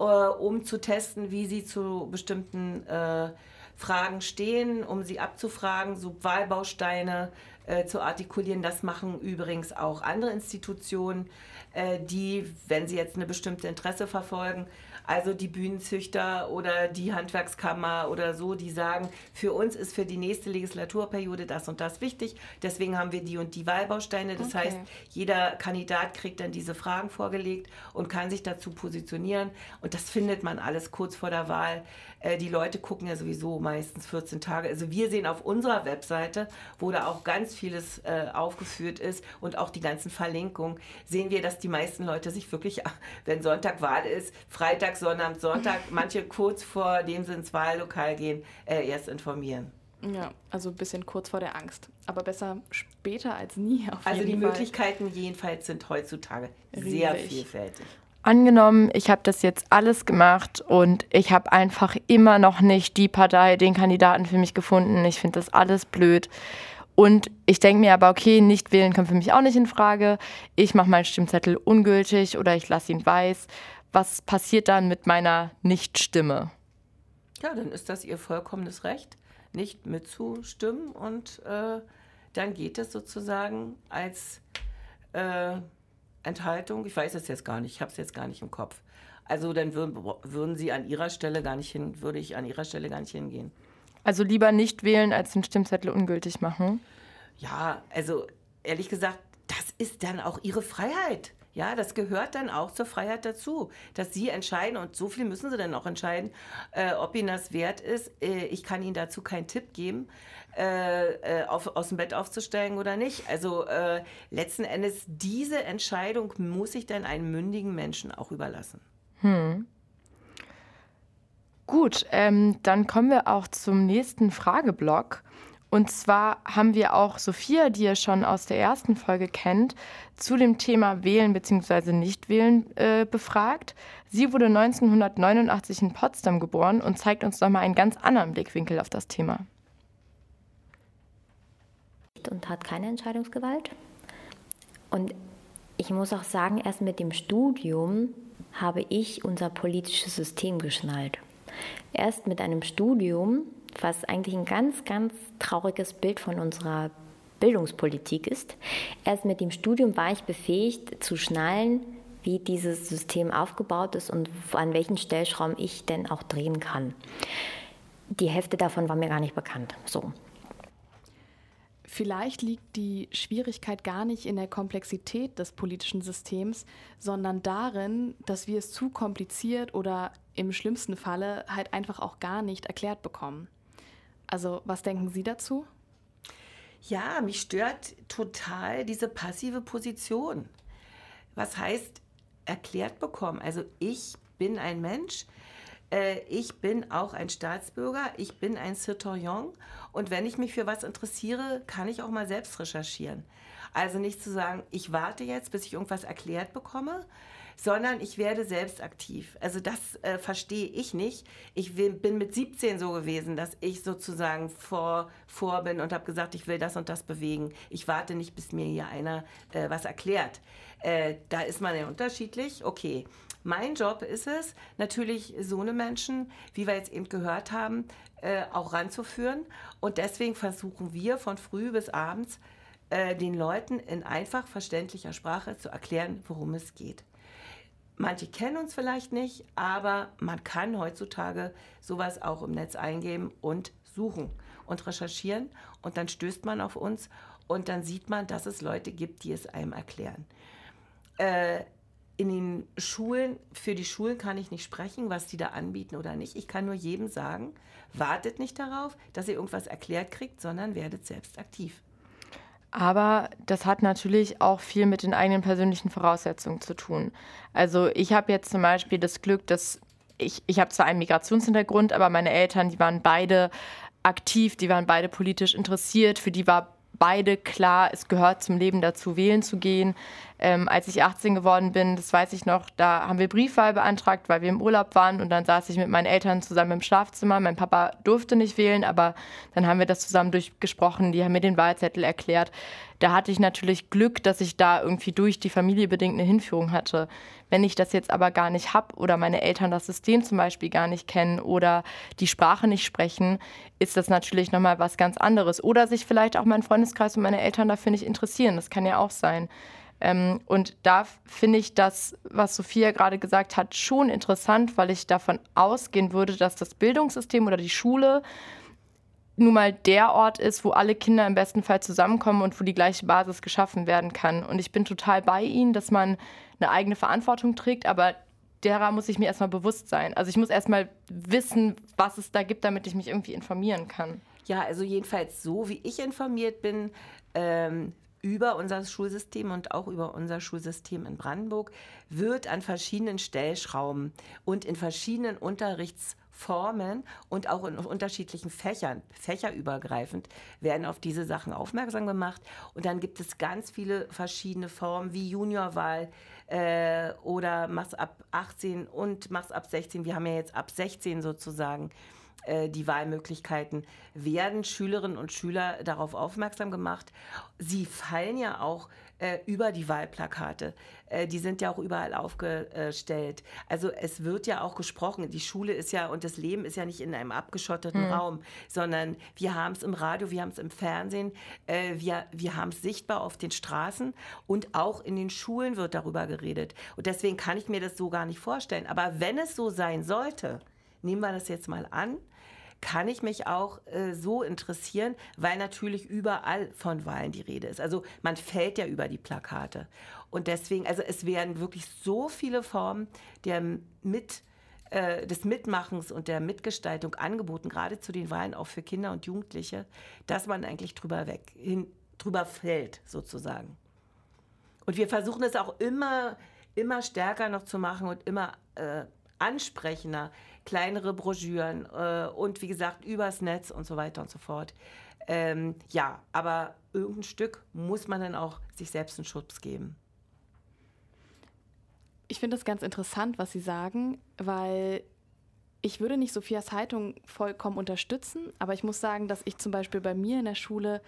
äh, um zu testen, wie sie zu bestimmten äh, Fragen stehen, um sie abzufragen, so Wahlbausteine äh, zu artikulieren. Das machen übrigens auch andere Institutionen, äh, die, wenn sie jetzt eine bestimmte Interesse verfolgen, also die Bühnenzüchter oder die Handwerkskammer oder so, die sagen, für uns ist für die nächste Legislaturperiode das und das wichtig. Deswegen haben wir die und die Wahlbausteine. Das okay. heißt, jeder Kandidat kriegt dann diese Fragen vorgelegt und kann sich dazu positionieren. Und das findet man alles kurz vor der Wahl. Äh, die Leute gucken ja sowieso meistens 14 Tage. Also wir sehen auf unserer Webseite, wo da auch ganz vieles äh, aufgeführt ist und auch die ganzen Verlinkungen, sehen wir, dass die meisten Leute sich wirklich, wenn Sonntag Wahl ist, Freitag, Sonnabend, Sonntag, manche kurz vor dem sie ins Wahllokal gehen, äh, erst informieren. Ja, also ein bisschen kurz vor der Angst. Aber besser später als nie. also die Fall. Möglichkeiten jedenfalls sind heutzutage Riesig. sehr vielfältig. Angenommen, ich habe das jetzt alles gemacht und ich habe einfach immer noch nicht die Partei, den Kandidaten für mich gefunden. Ich finde das alles blöd. Und ich denke mir aber, okay, nicht wählen kommt für mich auch nicht in Frage. Ich mache meinen Stimmzettel ungültig oder ich lasse ihn weiß. Was passiert dann mit meiner Nichtstimme? Ja, dann ist das ihr vollkommenes Recht nicht mitzustimmen und äh, dann geht es sozusagen als äh, Enthaltung. Ich weiß es jetzt gar nicht, ich habe es jetzt gar nicht im Kopf. Also dann würden, würden Sie an Ihrer Stelle gar nicht hin, würde ich an Ihrer Stelle gar nicht hingehen. Also lieber nicht wählen, als den Stimmzettel ungültig machen? Ja, also ehrlich gesagt, das ist dann auch Ihre Freiheit. Ja, das gehört dann auch zur Freiheit dazu, dass Sie entscheiden und so viel müssen Sie dann auch entscheiden, äh, ob Ihnen das wert ist. Äh, ich kann Ihnen dazu keinen Tipp geben, äh, äh auf, aus dem Bett aufzusteigen oder nicht. Also äh, letzten Endes, diese Entscheidung muss ich dann einem mündigen Menschen auch überlassen. Hm. Gut, ähm, dann kommen wir auch zum nächsten Frageblock. Und zwar haben wir auch Sophia, die ihr schon aus der ersten Folge kennt, zu dem Thema Wählen bzw. Nichtwählen äh, befragt. Sie wurde 1989 in Potsdam geboren und zeigt uns nochmal einen ganz anderen Blickwinkel auf das Thema. Und hat keine Entscheidungsgewalt. Und ich muss auch sagen, erst mit dem Studium habe ich unser politisches System geschnallt. Erst mit einem Studium was eigentlich ein ganz, ganz trauriges Bild von unserer Bildungspolitik ist. Erst mit dem Studium war ich befähigt zu schnallen, wie dieses System aufgebaut ist und an welchen Stellschrauben ich denn auch drehen kann. Die Hälfte davon war mir gar nicht bekannt. So. Vielleicht liegt die Schwierigkeit gar nicht in der Komplexität des politischen Systems, sondern darin, dass wir es zu kompliziert oder im schlimmsten Falle halt einfach auch gar nicht erklärt bekommen. Also was denken Sie dazu? Ja, mich stört total diese passive Position. Was heißt erklärt bekommen? Also ich bin ein Mensch, äh, ich bin auch ein Staatsbürger, ich bin ein Citoyen und wenn ich mich für was interessiere, kann ich auch mal selbst recherchieren. Also nicht zu sagen, ich warte jetzt, bis ich irgendwas erklärt bekomme, sondern ich werde selbst aktiv. Also das äh, verstehe ich nicht. Ich bin mit 17 so gewesen, dass ich sozusagen vor, vor bin und habe gesagt, ich will das und das bewegen. Ich warte nicht, bis mir hier einer äh, was erklärt. Äh, da ist man ja unterschiedlich. Okay. Mein Job ist es, natürlich so eine Menschen, wie wir jetzt eben gehört haben, äh, auch ranzuführen. Und deswegen versuchen wir von früh bis abends äh, den Leuten in einfach verständlicher Sprache zu erklären, worum es geht. Manche kennen uns vielleicht nicht, aber man kann heutzutage sowas auch im Netz eingeben und suchen und recherchieren und dann stößt man auf uns und dann sieht man, dass es Leute gibt, die es einem erklären. Äh, in den Schulen, für die Schulen kann ich nicht sprechen, was die da anbieten oder nicht. Ich kann nur jedem sagen, wartet nicht darauf, dass ihr irgendwas erklärt kriegt, sondern werdet selbst aktiv. Aber das hat natürlich auch viel mit den eigenen persönlichen Voraussetzungen zu tun. Also ich habe jetzt zum Beispiel das Glück, dass ich, ich habe zwar einen Migrationshintergrund, aber meine Eltern, die waren beide aktiv, die waren beide politisch interessiert, für die war beide klar, es gehört zum Leben dazu, wählen zu gehen. Ähm, als ich 18 geworden bin, das weiß ich noch, da haben wir Briefwahl beantragt, weil wir im Urlaub waren und dann saß ich mit meinen Eltern zusammen im Schlafzimmer. Mein Papa durfte nicht wählen, aber dann haben wir das zusammen durchgesprochen. Die haben mir den Wahlzettel erklärt. Da hatte ich natürlich Glück, dass ich da irgendwie durch die Familie bedingt eine Hinführung hatte. Wenn ich das jetzt aber gar nicht habe oder meine Eltern das System zum Beispiel gar nicht kennen oder die Sprache nicht sprechen, ist das natürlich nochmal was ganz anderes. Oder sich vielleicht auch mein Freundeskreis und meine Eltern dafür nicht interessieren. Das kann ja auch sein. Ähm, und da finde ich das, was Sophia gerade gesagt hat, schon interessant, weil ich davon ausgehen würde, dass das Bildungssystem oder die Schule nun mal der Ort ist, wo alle Kinder im besten Fall zusammenkommen und wo die gleiche Basis geschaffen werden kann. Und ich bin total bei Ihnen, dass man eine eigene Verantwortung trägt, aber derer muss ich mir erstmal bewusst sein. Also ich muss erstmal wissen, was es da gibt, damit ich mich irgendwie informieren kann. Ja, also jedenfalls so, wie ich informiert bin, ähm, über unser Schulsystem und auch über unser Schulsystem in Brandenburg wird an verschiedenen Stellschrauben und in verschiedenen Unterrichts Formen und auch in unterschiedlichen Fächern, fächerübergreifend, werden auf diese Sachen aufmerksam gemacht. Und dann gibt es ganz viele verschiedene Formen wie Juniorwahl äh, oder mach's ab 18 und mach's ab 16. Wir haben ja jetzt ab 16 sozusagen die Wahlmöglichkeiten, werden Schülerinnen und Schüler darauf aufmerksam gemacht. Sie fallen ja auch äh, über die Wahlplakate. Äh, die sind ja auch überall aufgestellt. Also es wird ja auch gesprochen. Die Schule ist ja und das Leben ist ja nicht in einem abgeschotteten hm. Raum, sondern wir haben es im Radio, wir haben es im Fernsehen, äh, wir, wir haben es sichtbar auf den Straßen und auch in den Schulen wird darüber geredet. Und deswegen kann ich mir das so gar nicht vorstellen. Aber wenn es so sein sollte, nehmen wir das jetzt mal an, kann ich mich auch äh, so interessieren, weil natürlich überall von Wahlen die Rede ist. Also man fällt ja über die Plakate. Und deswegen, also es werden wirklich so viele Formen der mit äh, des Mitmachens und der Mitgestaltung angeboten, gerade zu den Wahlen auch für Kinder und Jugendliche, dass man eigentlich drüber weg, hin, drüber fällt, sozusagen. Und wir versuchen es auch immer, immer stärker noch zu machen und immer äh, ansprechender, kleinere Broschüren äh, und wie gesagt übers Netz und so weiter und so fort. Ähm, ja, aber irgendein Stück muss man dann auch sich selbst einen Schutz geben. Ich finde das ganz interessant, was Sie sagen, weil ich würde nicht Sophias Haltung vollkommen unterstützen, aber ich muss sagen, dass ich zum Beispiel bei mir in der Schule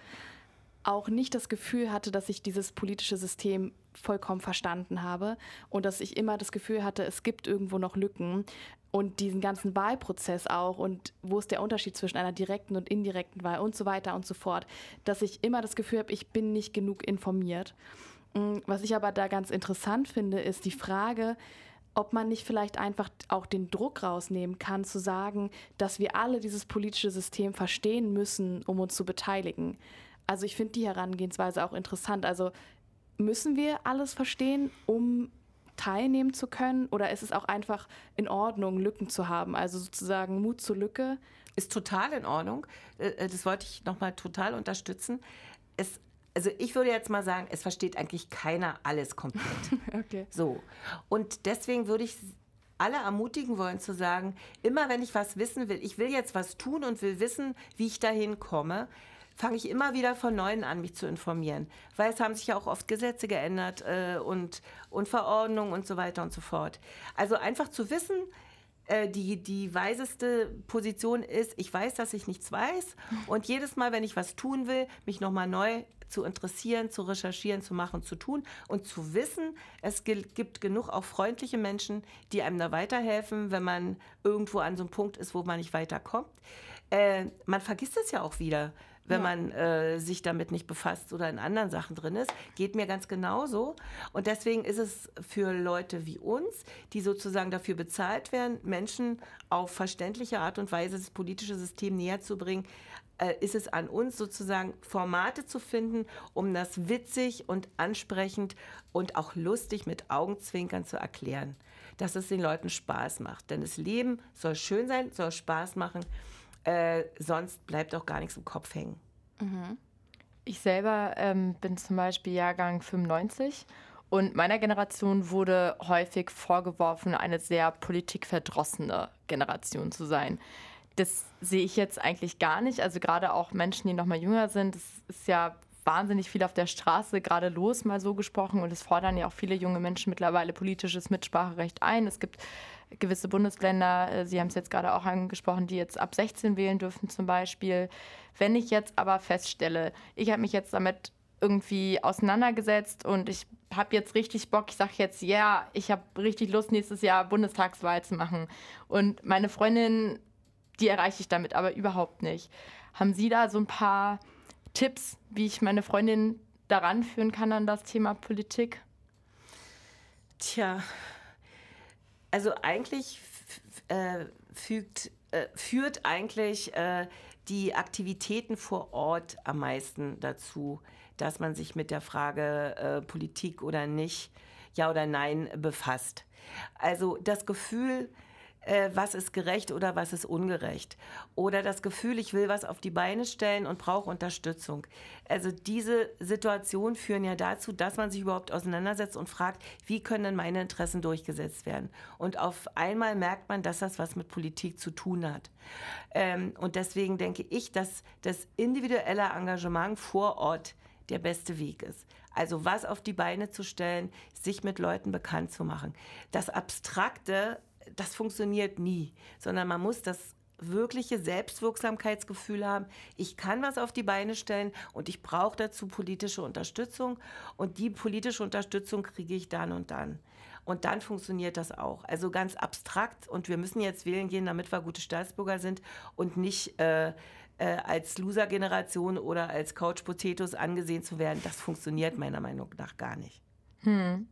auch nicht das Gefühl hatte, dass ich dieses politische System vollkommen verstanden habe und dass ich immer das Gefühl hatte, es gibt irgendwo noch Lücken und diesen ganzen Wahlprozess auch und wo ist der Unterschied zwischen einer direkten und indirekten Wahl und so weiter und so fort, dass ich immer das Gefühl habe, ich bin nicht genug informiert. Mm, was ich aber da ganz interessant finde, ist die Frage, ob man nicht vielleicht einfach auch den Druck rausnehmen kann, zu sagen, dass wir alle dieses politische System verstehen müssen, um uns zu beteiligen. Also ich finde die Herangehensweise auch interessant. Also müssen wir alles verstehen, um teilnehmen zu können? Oder ist es auch einfach in Ordnung, Lücken zu haben? Also sozusagen Mut zur Lücke? Ist total in Ordnung. Äh, äh, das wollte ich nochmal total unterstützen. Es, also ich würde jetzt mal sagen, es versteht eigentlich keiner alles komplett. okay. So. Und deswegen würde ich alle ermutigen wollen zu sagen, immer wenn ich was wissen will, ich will jetzt was tun und will wissen, wie ich dahin komme, fange ich immer wieder von Neuem an, mich zu informieren. Weil es haben sich ja auch oft Gesetze geändert äh, und, und Verordnungen und so weiter und so fort. Also einfach zu wissen, äh, die, die weiseste Position ist, ich weiß, dass ich nichts weiß und jedes Mal, wenn ich was tun will, mich nochmal neu zu interessieren, zu recherchieren, zu machen, zu tun und zu wissen, es gibt genug auch freundliche Menschen, die einem da weiterhelfen, wenn man irgendwo an so einem Punkt ist, wo man nicht weiterkommt. Äh, man vergisst es ja auch wieder wenn ja. man äh, sich damit nicht befasst oder in anderen Sachen drin ist. Geht mir ganz genauso. Und deswegen ist es für Leute wie uns, die sozusagen dafür bezahlt werden, Menschen auf verständliche Art und Weise das politische System näher zu bringen, äh, ist es an uns sozusagen Formate zu finden, um das witzig und ansprechend und auch lustig mit Augenzwinkern zu erklären, dass es den Leuten Spaß macht. Denn das Leben soll schön sein, soll Spaß machen. Äh, sonst bleibt auch gar nichts im Kopf hängen. Mhm. Ich selber ähm, bin zum Beispiel Jahrgang 95 und meiner Generation wurde häufig vorgeworfen, eine sehr politikverdrossene Generation zu sein. Das sehe ich jetzt eigentlich gar nicht. Also gerade auch Menschen, die noch mal jünger sind, das ist ja wahnsinnig viel auf der Straße gerade los, mal so gesprochen. Und es fordern ja auch viele junge Menschen mittlerweile politisches Mitspracherecht ein. Es gibt gewisse Bundesländer, äh, Sie haben es jetzt gerade auch angesprochen, die jetzt ab 16 wählen dürfen zum Beispiel. Wenn ich jetzt aber feststelle, ich habe mich jetzt damit irgendwie auseinandergesetzt und ich habe jetzt richtig Bock, ich sage jetzt, ja, yeah, ich habe richtig Lust, nächstes Jahr Bundestagswahl zu machen. Und meine Freundin, die erreiche ich damit aber überhaupt nicht. Haben Sie da so ein paar Tipps, wie ich meine Freundin daran führen kann an das Thema Politik? Tja, also eigentlich äh, fügt, äh, führt eigentlich äh, die Aktivitäten vor Ort am meisten dazu, dass man sich mit der Frage äh, Politik oder nicht, ja oder nein befasst. Also das Gefühl, äh, was ist gerecht oder was ist ungerecht. Oder das Gefühl, ich will was auf die Beine stellen und brauche Unterstützung. Also diese Situationen führen ja dazu, dass man sich überhaupt auseinandersetzt und fragt, wie können denn meine Interessen durchgesetzt werden. Und auf einmal merkt man, dass das was mit Politik zu tun hat. Ähm, und deswegen denke ich, dass das individuelle Engagement vor Ort der beste Weg ist. Also was auf die Beine zu stellen, sich mit Leuten bekannt zu machen. Das Abstrakte, das funktioniert nie, sondern man muss das wirkliche Selbstwirksamkeitsgefühl haben. Ich kann was auf die Beine stellen und ich brauche dazu politische Unterstützung und die politische Unterstützung kriege ich dann und dann. Und dann funktioniert das auch. Also ganz abstrakt und wir müssen jetzt wählen gehen, damit wir gute Staatsbürger sind und nicht äh, äh, als Loser-Generation oder als Couch-Potatoes angesehen zu werden, das funktioniert meiner Meinung nach gar nicht. Hm.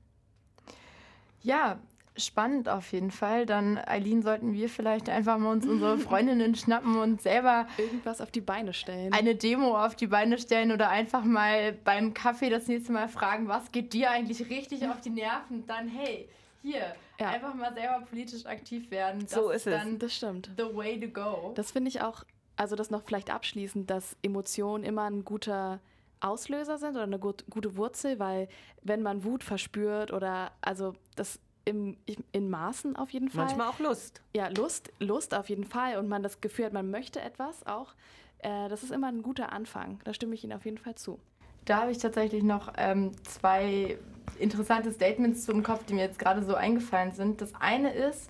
Ja, spannend auf jeden Fall. Dann, Eileen, sollten wir vielleicht einfach mal uns unsere Freundinnen schnappen und selber irgendwas auf die Beine stellen. Eine Demo auf die Beine stellen oder einfach mal beim Kaffee das nächste Mal fragen, was geht dir eigentlich richtig auf die Nerven? Dann, hey, hier, ja. einfach mal selber politisch aktiv werden. Das so ist, ist es. das stimmt. The way to go. Das finde ich auch also das noch vielleicht abschließend, dass Emotionen immer ein guter Auslöser sind oder eine gut, gute Wurzel, weil wenn man Wut verspürt oder also das im, in Maßen auf jeden Fall. Manchmal auch Lust. Ja, Lust, Lust auf jeden Fall und man das Gefühl hat, man möchte etwas auch. Äh, das ist immer ein guter Anfang. Da stimme ich Ihnen auf jeden Fall zu. Da habe ich tatsächlich noch ähm, zwei interessante Statements zum Kopf, die mir jetzt gerade so eingefallen sind. Das eine ist,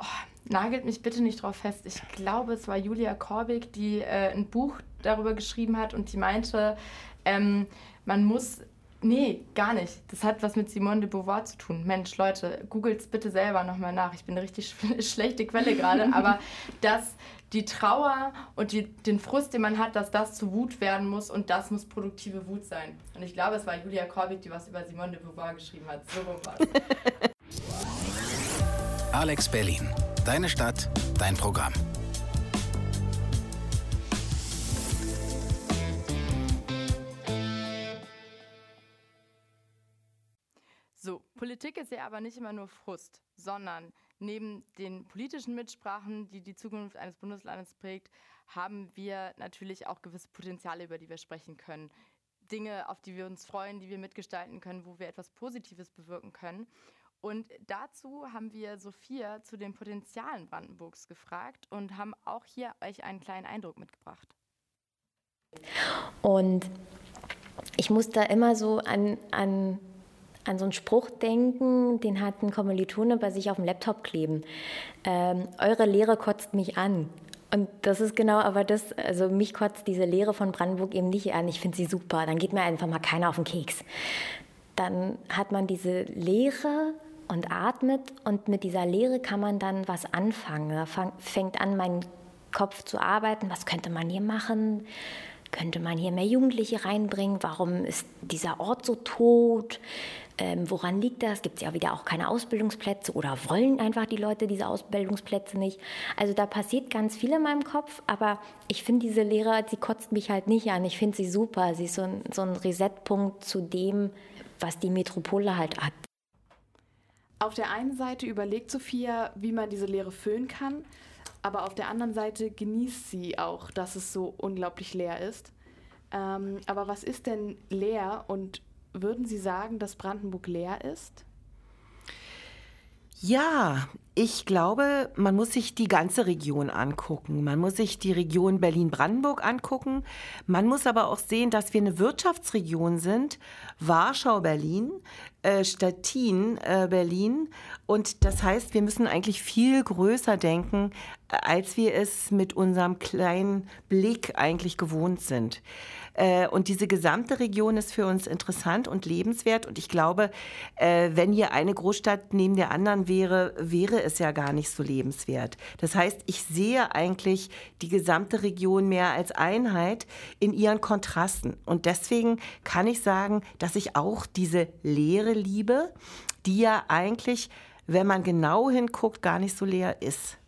oh, nagelt mich bitte nicht drauf fest. Ich glaube, es war Julia Korbig, die äh, ein Buch darüber geschrieben hat und die meinte, ähm, man muss Nee, gar nicht. Das hat was mit Simone de Beauvoir zu tun. Mensch, Leute, googelt's bitte selber nochmal nach. Ich bin eine richtig sch schlechte Quelle gerade, aber dass die Trauer und die, den Frust, den man hat, dass das zu Wut werden muss und das muss produktive Wut sein. Und ich glaube, es war Julia Korbig, die was über Simone de Beauvoir geschrieben hat. So rum was. Alex Berlin. Deine Stadt, dein Programm. Politik ist ja aber nicht immer nur Frust, sondern neben den politischen Mitsprachen, die die Zukunft eines Bundeslandes prägt, haben wir natürlich auch gewisse Potenziale, über die wir sprechen können. Dinge, auf die wir uns freuen, die wir mitgestalten können, wo wir etwas Positives bewirken können. Und dazu haben wir Sophia zu den Potenzialen Brandenburgs gefragt und haben auch hier euch einen kleinen Eindruck mitgebracht. Und ich muss da immer so an, an, an so einen Spruch denken, den hat ein Kommilitone bei sich auf dem Laptop kleben. Ähm, eure Lehre kotzt mich an. Und das ist genau aber das, also mich kotzt diese Lehre von Brandenburg eben nicht an. Ich finde sie super. Dann geht mir einfach mal keiner auf den Keks. Dann hat man diese Lehre und atmet und mit dieser Leere kann man dann was anfangen. Da fängt an, mein Kopf zu arbeiten. Was könnte man hier machen? Könnte man hier mehr Jugendliche reinbringen? Warum ist dieser Ort so tot? Ähm, woran liegt das? Gibt es ja wieder auch keine Ausbildungsplätze oder wollen einfach die Leute diese Ausbildungsplätze nicht? Also da passiert ganz viel in meinem Kopf, aber ich finde diese Lehre, sie kotzt mich halt nicht an. Ich finde sie super. Sie ist so ein, so ein Resetpunkt zu dem, was die Metropole halt hat. Auf der einen Seite überlegt Sophia, wie man diese Leere füllen kann, aber auf der anderen Seite genießt sie auch, dass es so unglaublich leer ist. Ähm, aber was ist denn leer und würden Sie sagen, dass Brandenburg leer ist? Ja, ich glaube, man muss sich die ganze Region angucken. Man muss sich die Region Berlin-Brandenburg angucken. Man muss aber auch sehen, dass wir eine Wirtschaftsregion sind. Warschau-Berlin, äh, Stettin-Berlin. Äh, Und das heißt, wir müssen eigentlich viel größer denken, äh, als wir es mit unserem kleinen Blick eigentlich gewohnt sind. Äh, und diese gesamte Region ist für uns interessant und lebenswert. Und ich glaube, äh, wenn hier eine Großstadt neben der anderen wäre, wäre es ja gar nicht so lebenswert. Das heißt, ich sehe eigentlich die gesamte Region mehr als Einheit in ihren Kontrasten. Und deswegen kann ich sagen, dass ich auch diese Leere liebe, die ja eigentlich, wenn man genau hinguckt, gar nicht so leer ist.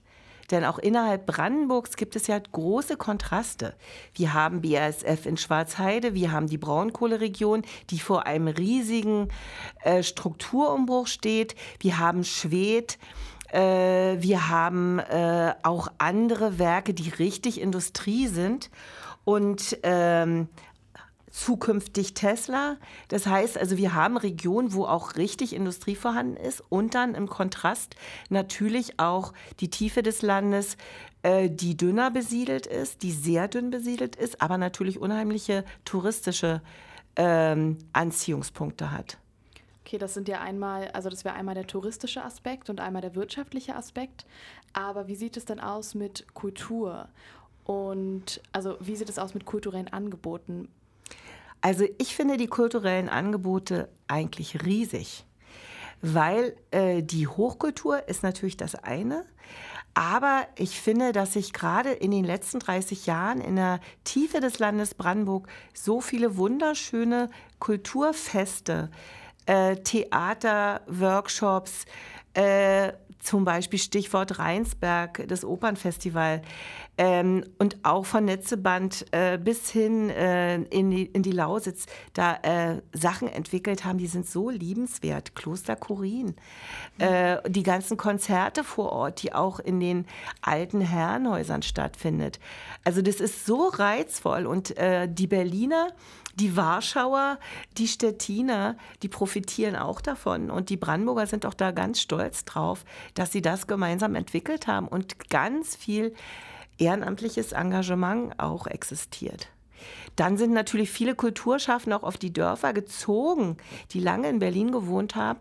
Denn auch innerhalb Brandenburgs gibt es ja große Kontraste. Wir haben BASF in Schwarzheide, wir haben die Braunkohleregion, die vor einem riesigen äh, Strukturumbruch steht. Wir haben Schwedt, Äh, wir haben äh, auch andere Werke, die richtig Industrie sind. Und ähm, zukünftig Tesla. Das heißt also, wir haben Regionen, wo auch richtig Industrie vorhanden ist und dann im Kontrast natürlich auch die Tiefe des Landes, äh, die dünner besiedelt ist, die sehr dünn besiedelt ist, aber natürlich unheimliche touristische ähm, Anziehungspunkte hat. Okay, das sind ja einmal, also das wäre einmal der touristische Aspekt und einmal der wirtschaftliche Aspekt. Aber wie sieht es denn aus mit Kultur? Und also wie sieht es aus mit kulturellen Angeboten? Also ich finde die kulturellen Angebote eigentlich riesig, weil äh, die Hochkultur ist natürlich das eine, aber ich finde, dass sich gerade in den letzten 30 Jahren in der Tiefe des Landes Brandenburg so viele wunderschöne Kulturfeste, äh, Theater, Workshops, äh, zum Beispiel Stichwort Rheinsberg, das Opernfestival, ähm, und auch von Netzeband äh, bis hin äh, in, die, in die Lausitz da äh, Sachen entwickelt haben, die sind so liebenswert. Kloster Kurin, äh, die ganzen Konzerte vor Ort, die auch in den alten Herrenhäusern stattfindet. Also das ist so reizvoll und äh, die Berliner die Warschauer, die Stettiner, die profitieren auch davon. Und die Brandenburger sind auch da ganz stolz drauf, dass sie das gemeinsam entwickelt haben und ganz viel ehrenamtliches Engagement auch existiert. Dann sind natürlich viele Kulturschaffende auch auf die Dörfer gezogen, die lange in Berlin gewohnt haben.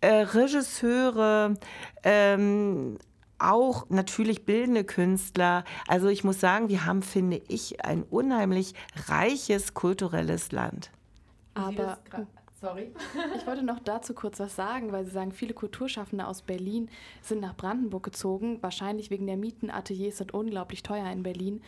Äh, Regisseure, ähm, auch natürlich bildende Künstler. Also ich muss sagen, wir haben, finde ich, ein unheimlich reiches kulturelles Land. Aber Sorry. Ich wollte noch dazu kurz was sagen, weil Sie sagen, viele Kulturschaffende aus Berlin sind nach Brandenburg gezogen. Wahrscheinlich wegen der Mieten. Ateliers sind unglaublich teuer in Berlin.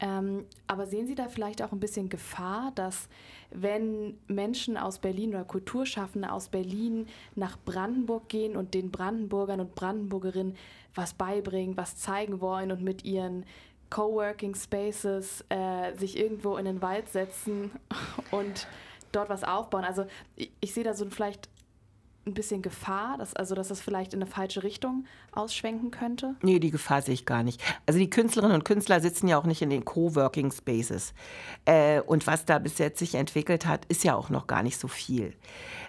Ähm, aber sehen Sie da vielleicht auch ein bisschen Gefahr, dass wenn Menschen aus Berlin oder Kulturschaffende aus Berlin nach Brandenburg gehen und den Brandenburgern und Brandenburgerinnen was beibringen, was zeigen wollen und mit ihren Coworking Spaces äh, sich irgendwo in den Wald setzen und dort was aufbauen. Also ich, ich sehe da so vielleicht ein bisschen Gefahr, dass, also dass das vielleicht in eine falsche Richtung ausschwenken könnte? Nee, die Gefahr sehe ich gar nicht. Also die Künstlerinnen und Künstler sitzen ja auch nicht in den Coworking Spaces. Äh, und was da bis jetzt sich entwickelt hat, ist ja auch noch gar nicht so viel.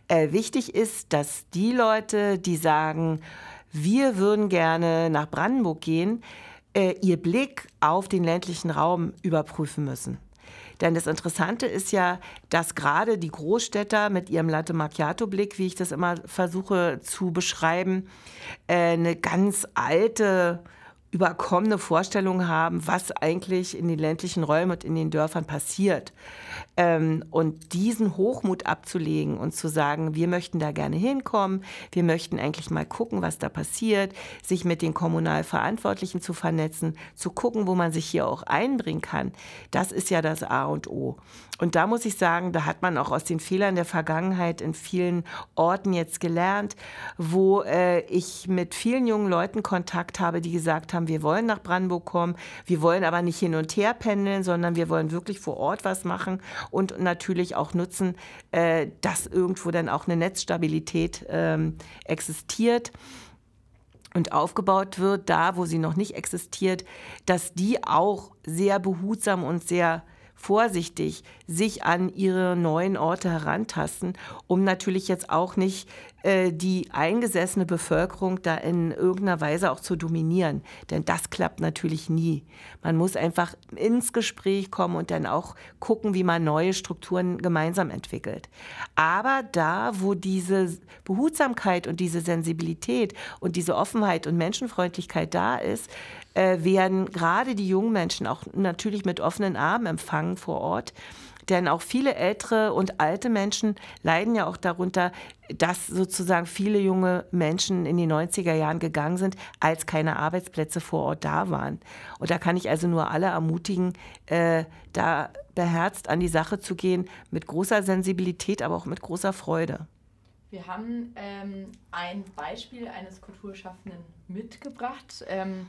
Äh, wichtig ist, dass die Leute, die sagen, wir würden gerne nach Brandenburg gehen, äh, ihr Blick auf den ländlichen Raum überprüfen müssen. Denn das Interessante ist ja, dass gerade die Großstädter mit ihrem Latte Macchiato-Blick, wie ich das immer versuche zu beschreiben, äh, eine ganz alte überkommene Vorstellung haben, was eigentlich in den ländlichen Räumen und in den Dörfern passiert. Ähm, und diesen Hochmut abzulegen und zu sagen, wir möchten da gerne hinkommen, wir möchten eigentlich mal gucken, was da passiert, sich mit den kommunal Verantwortlichen zu vernetzen, zu gucken, wo man sich hier auch einbringen kann, das ist ja das A und O. Und da muss ich sagen, da hat man auch aus den Fehlern der Vergangenheit in vielen Orten jetzt gelernt, wo äh, ich mit vielen jungen Leuten Kontakt habe, die gesagt haben, wir wollen nach Brandenburg kommen, wir wollen aber nicht hin und her pendeln, sondern wir wollen wirklich vor Ort was machen und natürlich auch nutzen, äh, dass irgendwo dann auch eine Netzstabilität ähm, existiert und aufgebaut wird, da wo sie noch nicht existiert, dass die auch sehr behutsam und sehr vorsichtig sich an ihre neuen Orte herantasten, um natürlich jetzt auch nicht die eingesessene Bevölkerung da in irgendeiner Weise auch zu dominieren. Denn das klappt natürlich nie. Man muss einfach ins Gespräch kommen und dann auch gucken, wie man neue Strukturen gemeinsam entwickelt. Aber da, wo diese Behutsamkeit und diese Sensibilität und diese Offenheit und Menschenfreundlichkeit da ist, äh, werden gerade die jungen Menschen auch natürlich mit offenen Armen empfangen vor Ort. Denn auch viele ältere und alte Menschen leiden ja auch darunter, dass sozusagen viele junge Menschen in die 90er Jahren gegangen sind, als keine Arbeitsplätze vor Ort da waren. Und da kann ich also nur alle ermutigen, äh, da beherzt an die Sache zu gehen, mit großer Sensibilität, aber auch mit großer Freude. Wir haben ähm, ein Beispiel eines Kulturschaffenden mitgebracht. Ähm,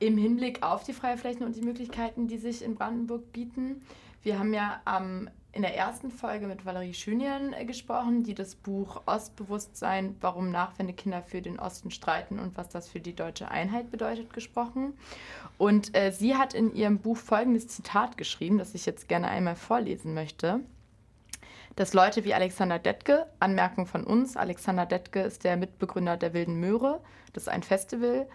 im Hinblick auf die freie Flächen und die Möglichkeiten, die sich in Brandenburg bieten. Wir haben ja ähm, in der ersten Folge mit Valerie Schünian äh, gesprochen, die das Buch Ostbewusstsein, warum Nachwendekinder für den Osten streiten und was das für die deutsche Einheit bedeutet, gesprochen. Und äh, sie hat in ihrem Buch folgendes Zitat geschrieben, das ich jetzt gerne einmal vorlesen möchte. Dass Leute wie Alexander Detke, Anmerkung von uns, Alexander Detke ist der Mitbegründer der Wilden Möhre, das ist ein Festival,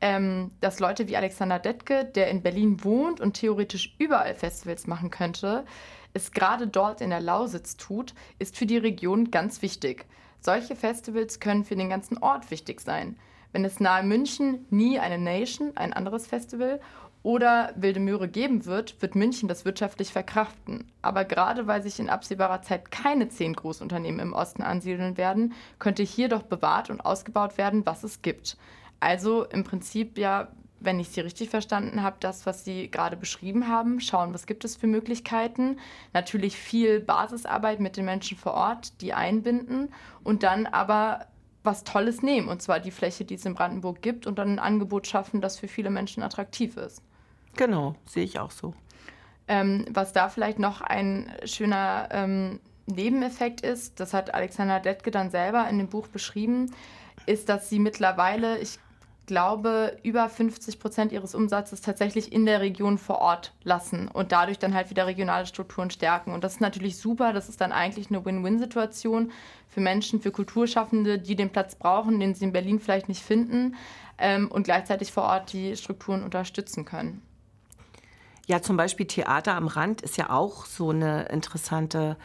ähm, dass Leute wie Alexander Detke, der in Berlin wohnt und theoretisch überall Festivals machen könnte, es gerade dort in der Lausitz tut, ist für die Region ganz wichtig. Solche Festivals können für den ganzen Ort wichtig sein. Wenn es nahe München nie eine Nation, ein anderes Festival oder Wilde Möhre geben wird, wird München das wirtschaftlich verkraften. Aber gerade weil sich in absehbarer Zeit keine zehn Großunternehmen im Osten ansiedeln werden, könnte hier doch bewahrt und ausgebaut werden, was es gibt. Also im Prinzip ja, wenn ich Sie richtig verstanden habe, das, was Sie gerade beschrieben haben, schauen, was gibt es für Möglichkeiten. Natürlich viel Basisarbeit mit den Menschen vor Ort, die einbinden und dann aber was Tolles nehmen, und zwar die Fläche, die es in Brandenburg gibt, und dann ein Angebot schaffen, das für viele Menschen attraktiv ist. Genau, sehe ich auch so. Ähm, was da vielleicht noch ein schöner ähm, Nebeneffekt ist, das hat Alexander Detke dann selber in dem Buch beschrieben, ist, dass sie mittlerweile, ich glaube, über 50 Prozent ihres Umsatzes tatsächlich in der Region vor Ort lassen und dadurch dann halt wieder regionale Strukturen stärken. Und das ist natürlich super. Das ist dann eigentlich eine Win-Win-Situation für Menschen, für Kulturschaffende, die den Platz brauchen, den sie in Berlin vielleicht nicht finden ähm, und gleichzeitig vor Ort die Strukturen unterstützen können. Ja, zum Beispiel Theater am Rand ist ja auch so eine interessante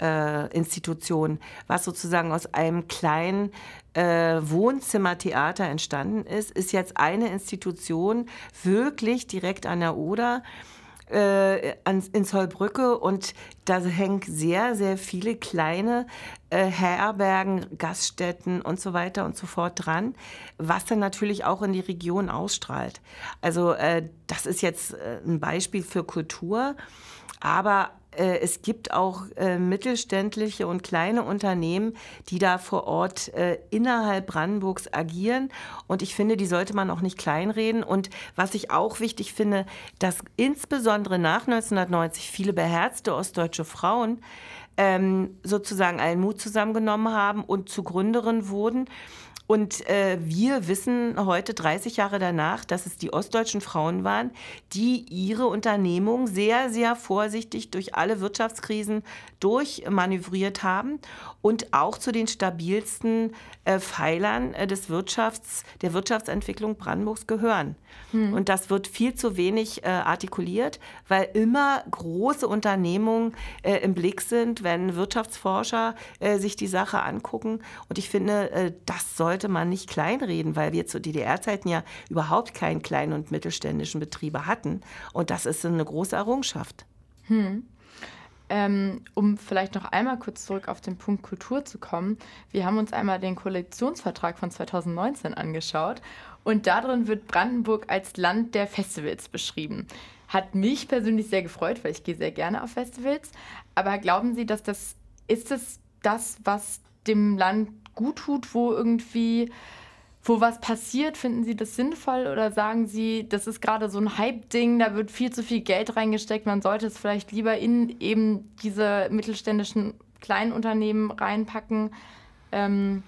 äh, Institution, was sozusagen aus einem kleinen äh, Wohnzimmertheater entstanden ist, ist jetzt eine Institution wirklich direkt an der Oder äh, in Zollbrücke und da hängen sehr, sehr viele kleine äh, Herbergen, Gaststätten und so weiter und so fort dran, was dann natürlich auch in die Region ausstrahlt. Also äh, das ist jetzt äh, ein Beispiel für Kultur, aber es gibt auch äh, mittelständliche und kleine Unternehmen, die da vor Ort äh, innerhalb Brandenburgs agieren. Und ich finde, die sollte man auch nicht kleinreden. Und was ich auch wichtig finde, dass insbesondere nach 1990 viele beherzte ostdeutsche Frauen ähm, sozusagen allen Mut zusammengenommen haben und zu Gründerinnen wurden und äh, wir wissen heute, 30 Jahre danach, dass es die ostdeutschen Frauen waren, die ihre Unternehmung sehr, sehr vorsichtig durch alle Wirtschaftskrisen durchmanövriert haben und auch zu den stabilsten Pfeilern äh, des Wirtschafts, der Wirtschaftsentwicklung Brandenburgs gehören. Hm. Und das wird viel zu wenig äh, artikuliert, weil immer große Unternehmungen äh, im Blick sind, wenn Wirtschaftsforscher äh, sich die Sache angucken. Und ich finde, das sollte sollte man nicht kleinreden, weil wir zu DDR-Zeiten ja überhaupt keinen kleinen und mittelständischen Betriebe hatten. Und das ist eine große Errungenschaft. Hm. Ähm, um vielleicht noch einmal kurz zurück auf den Punkt Kultur zu kommen. Wir haben uns einmal den Koalitionsvertrag von 2019 angeschaut und darin wird Brandenburg als Land der Festivals beschrieben. Hat mich persönlich sehr gefreut, weil ich gehe sehr gerne auf Festivals. Aber glauben Sie, dass das ist es das, was dem Land gut tut, wo irgendwie wo was passiert, finden Sie das sinnvoll oder sagen Sie, das ist gerade so ein Hype-Ding, da wird viel zu viel Geld reingesteckt, man sollte es vielleicht lieber in eben diese mittelständischen kleinen Unternehmen reinpacken? Ähm,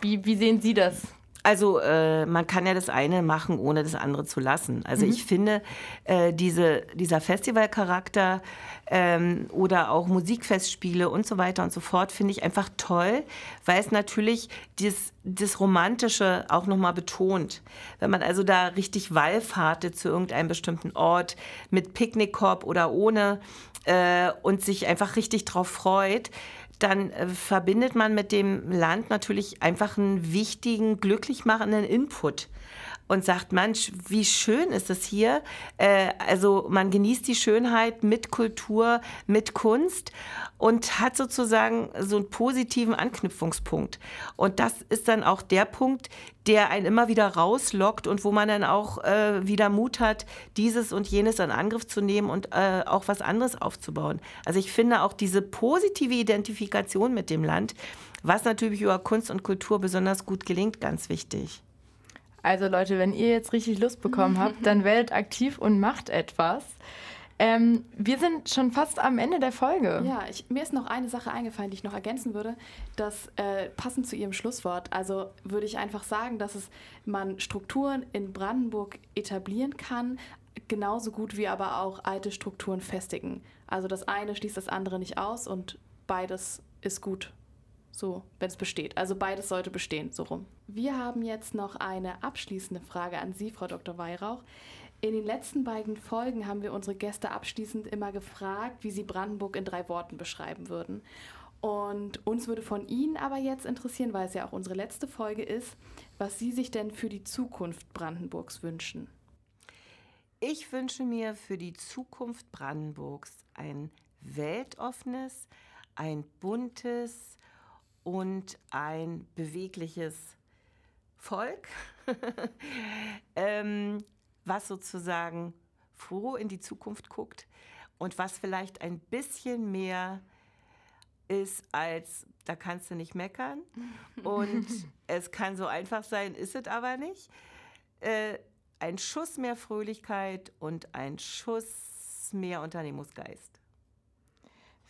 wie, wie sehen Sie das? Also äh, man kann ja das eine machen, ohne das andere zu lassen. Also mhm. ich finde, äh, diese, dieser Festivalcharakter ähm, oder auch Musikfestspiele und so weiter und so fort finde ich einfach toll, weil es natürlich das, das Romantische auch nochmal betont. Wenn man also da richtig wallfahrtet zu irgendeinem bestimmten Ort mit Picknickkorb oder ohne äh, und sich einfach richtig drauf freut, dann äh, verbindet man mit dem Land natürlich einfach einen wichtigen, glücklich machenden Input und sagt, Mensch, wie schön ist es hier. Äh, also man genießt die Schönheit mit Kultur, mit Kunst und hat sozusagen so einen positiven Anknüpfungspunkt. Und das ist dann auch der Punkt, der einen immer wieder rauslockt und wo man dann auch äh, wieder Mut hat, dieses und jenes in Angriff zu nehmen und äh, auch was anderes aufzubauen. Also ich finde auch diese positive Identifikation mit dem Land, was natürlich über Kunst und Kultur besonders gut gelingt, ganz wichtig. Also Leute, wenn ihr jetzt richtig Lust bekommen habt, dann werdet aktiv und macht etwas. Ähm, wir sind schon fast am Ende der Folge. Ja, ich, mir ist noch eine Sache eingefallen, die ich noch ergänzen würde. Das äh, passend zu Ihrem Schlusswort. Also würde ich einfach sagen, dass es man Strukturen in Brandenburg etablieren kann, genauso gut wie aber auch alte Strukturen festigen. Also das eine schließt das andere nicht aus und beides ist gut. So, wenn es besteht. Also beides sollte bestehen, so rum. Wir haben jetzt noch eine abschließende Frage an Sie, Frau Dr. Weihrauch. In den letzten beiden Folgen haben wir unsere Gäste abschließend immer gefragt, wie sie Brandenburg in drei Worten beschreiben würden. Und uns würde von Ihnen aber jetzt interessieren, weil es ja auch unsere letzte Folge ist, was Sie sich denn für die Zukunft Brandenburgs wünschen. Ich wünsche mir für die Zukunft Brandenburgs ein weltoffenes, ein buntes und ein bewegliches Volk. ähm, was sozusagen froh in die Zukunft guckt und was vielleicht ein bisschen mehr ist als, da kannst du nicht meckern und es kann so einfach sein, ist es aber nicht. Äh, ein Schuss mehr Fröhlichkeit und ein Schuss mehr Unternehmungsgeist.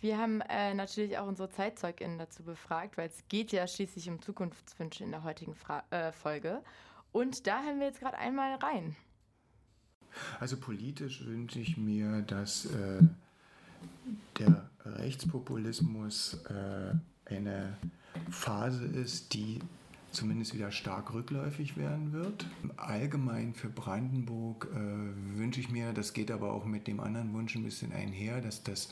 Wir haben äh, natürlich auch unsere ZeitzeugInnen dazu befragt, weil es geht ja schließlich um Zukunftswünsche in der heutigen Fra äh, Folge. Und da haben wir jetzt gerade einmal rein. Also politisch wünsche ich mir, dass äh, der Rechtspopulismus äh, eine Phase ist, die zumindest wieder stark rückläufig werden wird. Allgemein für Brandenburg äh, wünsche ich mir, das geht aber auch mit dem anderen Wunsch ein bisschen einher, dass das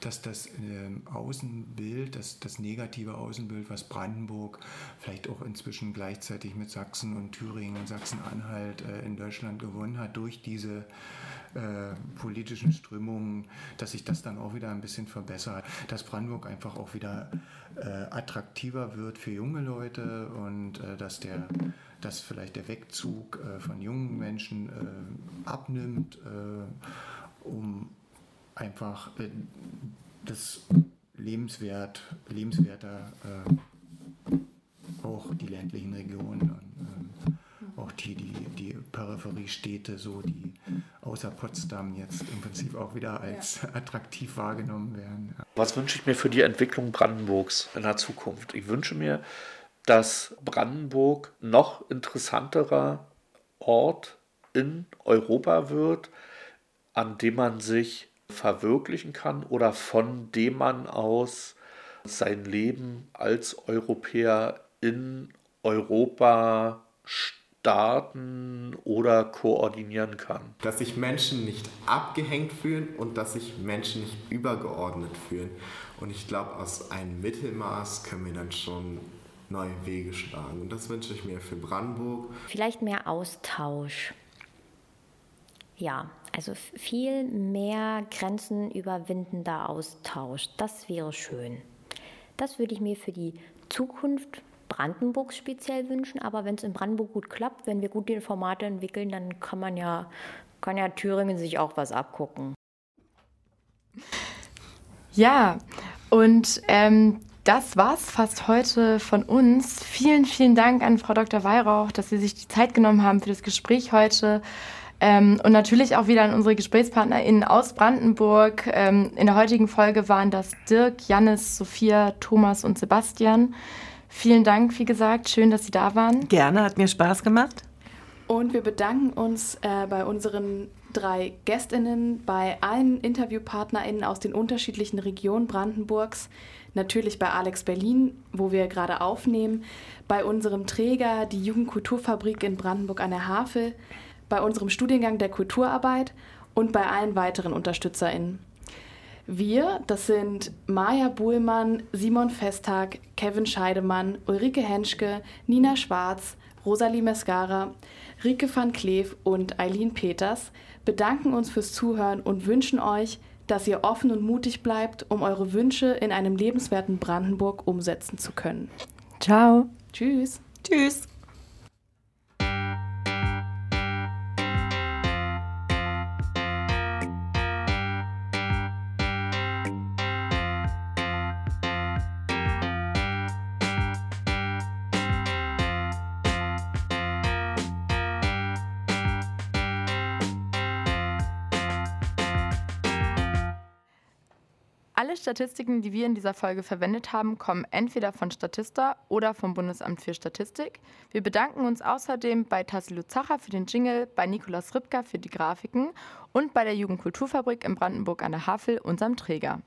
dass das äh, Außenbild, das, das negative Außenbild, was Brandenburg vielleicht auch inzwischen gleichzeitig mit Sachsen und Thüringen und Sachsen-Anhalt äh, in Deutschland gewonnen hat, durch diese äh, politischen Strömungen, dass sich das dann auch wieder ein bisschen verbessert, dass Brandenburg einfach auch wieder äh, attraktiver wird für junge Leute und äh, dass der dass vielleicht der Wegzug äh, von jungen Menschen abnimmt, um einfach äh, das lebenswert, lebenswerter äh, auch die ländlichen Regionen und äh, auch die, die, die Peripheriestädte, so die außer Potsdam jetzt im Prinzip auch wieder als ja. attraktiv wahrgenommen werden. Was wünsche ich mir für die Entwicklung Brandenburgs in der Zukunft? Ich wünsche mir, dass Brandenburg noch interessanterer Ort in Europa wird, an dem man sich verwirklichen kann oder von dem man aus sein Leben als Europäer in Europa starten oder koordinieren kann. Dass sich Menschen nicht abgehängt fühlen und dass sich Menschen nicht übergeordnet fühlen. Und ich glaube, aus einem Mittelmaß können wir dann schon neue Wege schlagen. Und das wünsche ich mir für Brandenburg. Vielleicht mehr Austausch. Ja, also viel mehr Grenzen überwindender Austausch. Das wäre schön. Das würde ich mir für die Zukunft Brandenburgs speziell wünschen. Aber wenn es in Brandenburg gut klappt, wenn wir gute Formate entwickeln, dann kann man ja, kann ja Thüringen sich auch was abgucken. Ja, und ähm, das war's fast heute von uns. Vielen, vielen Dank an Frau Dr. Weihrauch, dass Sie sich die Zeit genommen haben für das Gespräch heute. Ähm, und natürlich auch wieder an unsere GesprächspartnerInnen aus Brandenburg. Ähm, in der heutigen Folge waren das Dirk, Jannis, Sophia, Thomas und Sebastian. Vielen Dank, wie gesagt. Schön, dass Sie da waren. Gerne, hat mir Spaß gemacht. Und wir bedanken uns äh, bei unseren drei Gästinnen, bei allen InterviewpartnerInnen aus den unterschiedlichen Regionen Brandenburgs, natürlich bei Alex Berlin, wo wir gerade aufnehmen, bei unserem Träger, die Jugendkulturfabrik in Brandenburg an der Havel, bei unserem Studiengang der Kulturarbeit und bei allen weiteren UnterstützerInnen. Wir, das sind Maja Buhlmann, Simon Festtag, Kevin Scheidemann, Ulrike Henschke, Nina Schwarz, Rosalie Mescara, Rike van Kleef und Eileen Peters, bedanken uns fürs Zuhören und wünschen euch, dass ihr offen und mutig bleibt, um eure Wünsche in einem lebenswerten Brandenburg umsetzen zu können. Ciao. Tschüss. Tschüss. Alle Statistiken, die wir in dieser Folge verwendet haben, kommen entweder von Statista oder vom Bundesamt für Statistik. Wir bedanken uns außerdem bei Tassilo Zacher für den Jingle, bei Nikolaus Ripka für die Grafiken und bei der Jugendkulturfabrik in Brandenburg an der Havel, unserem Träger.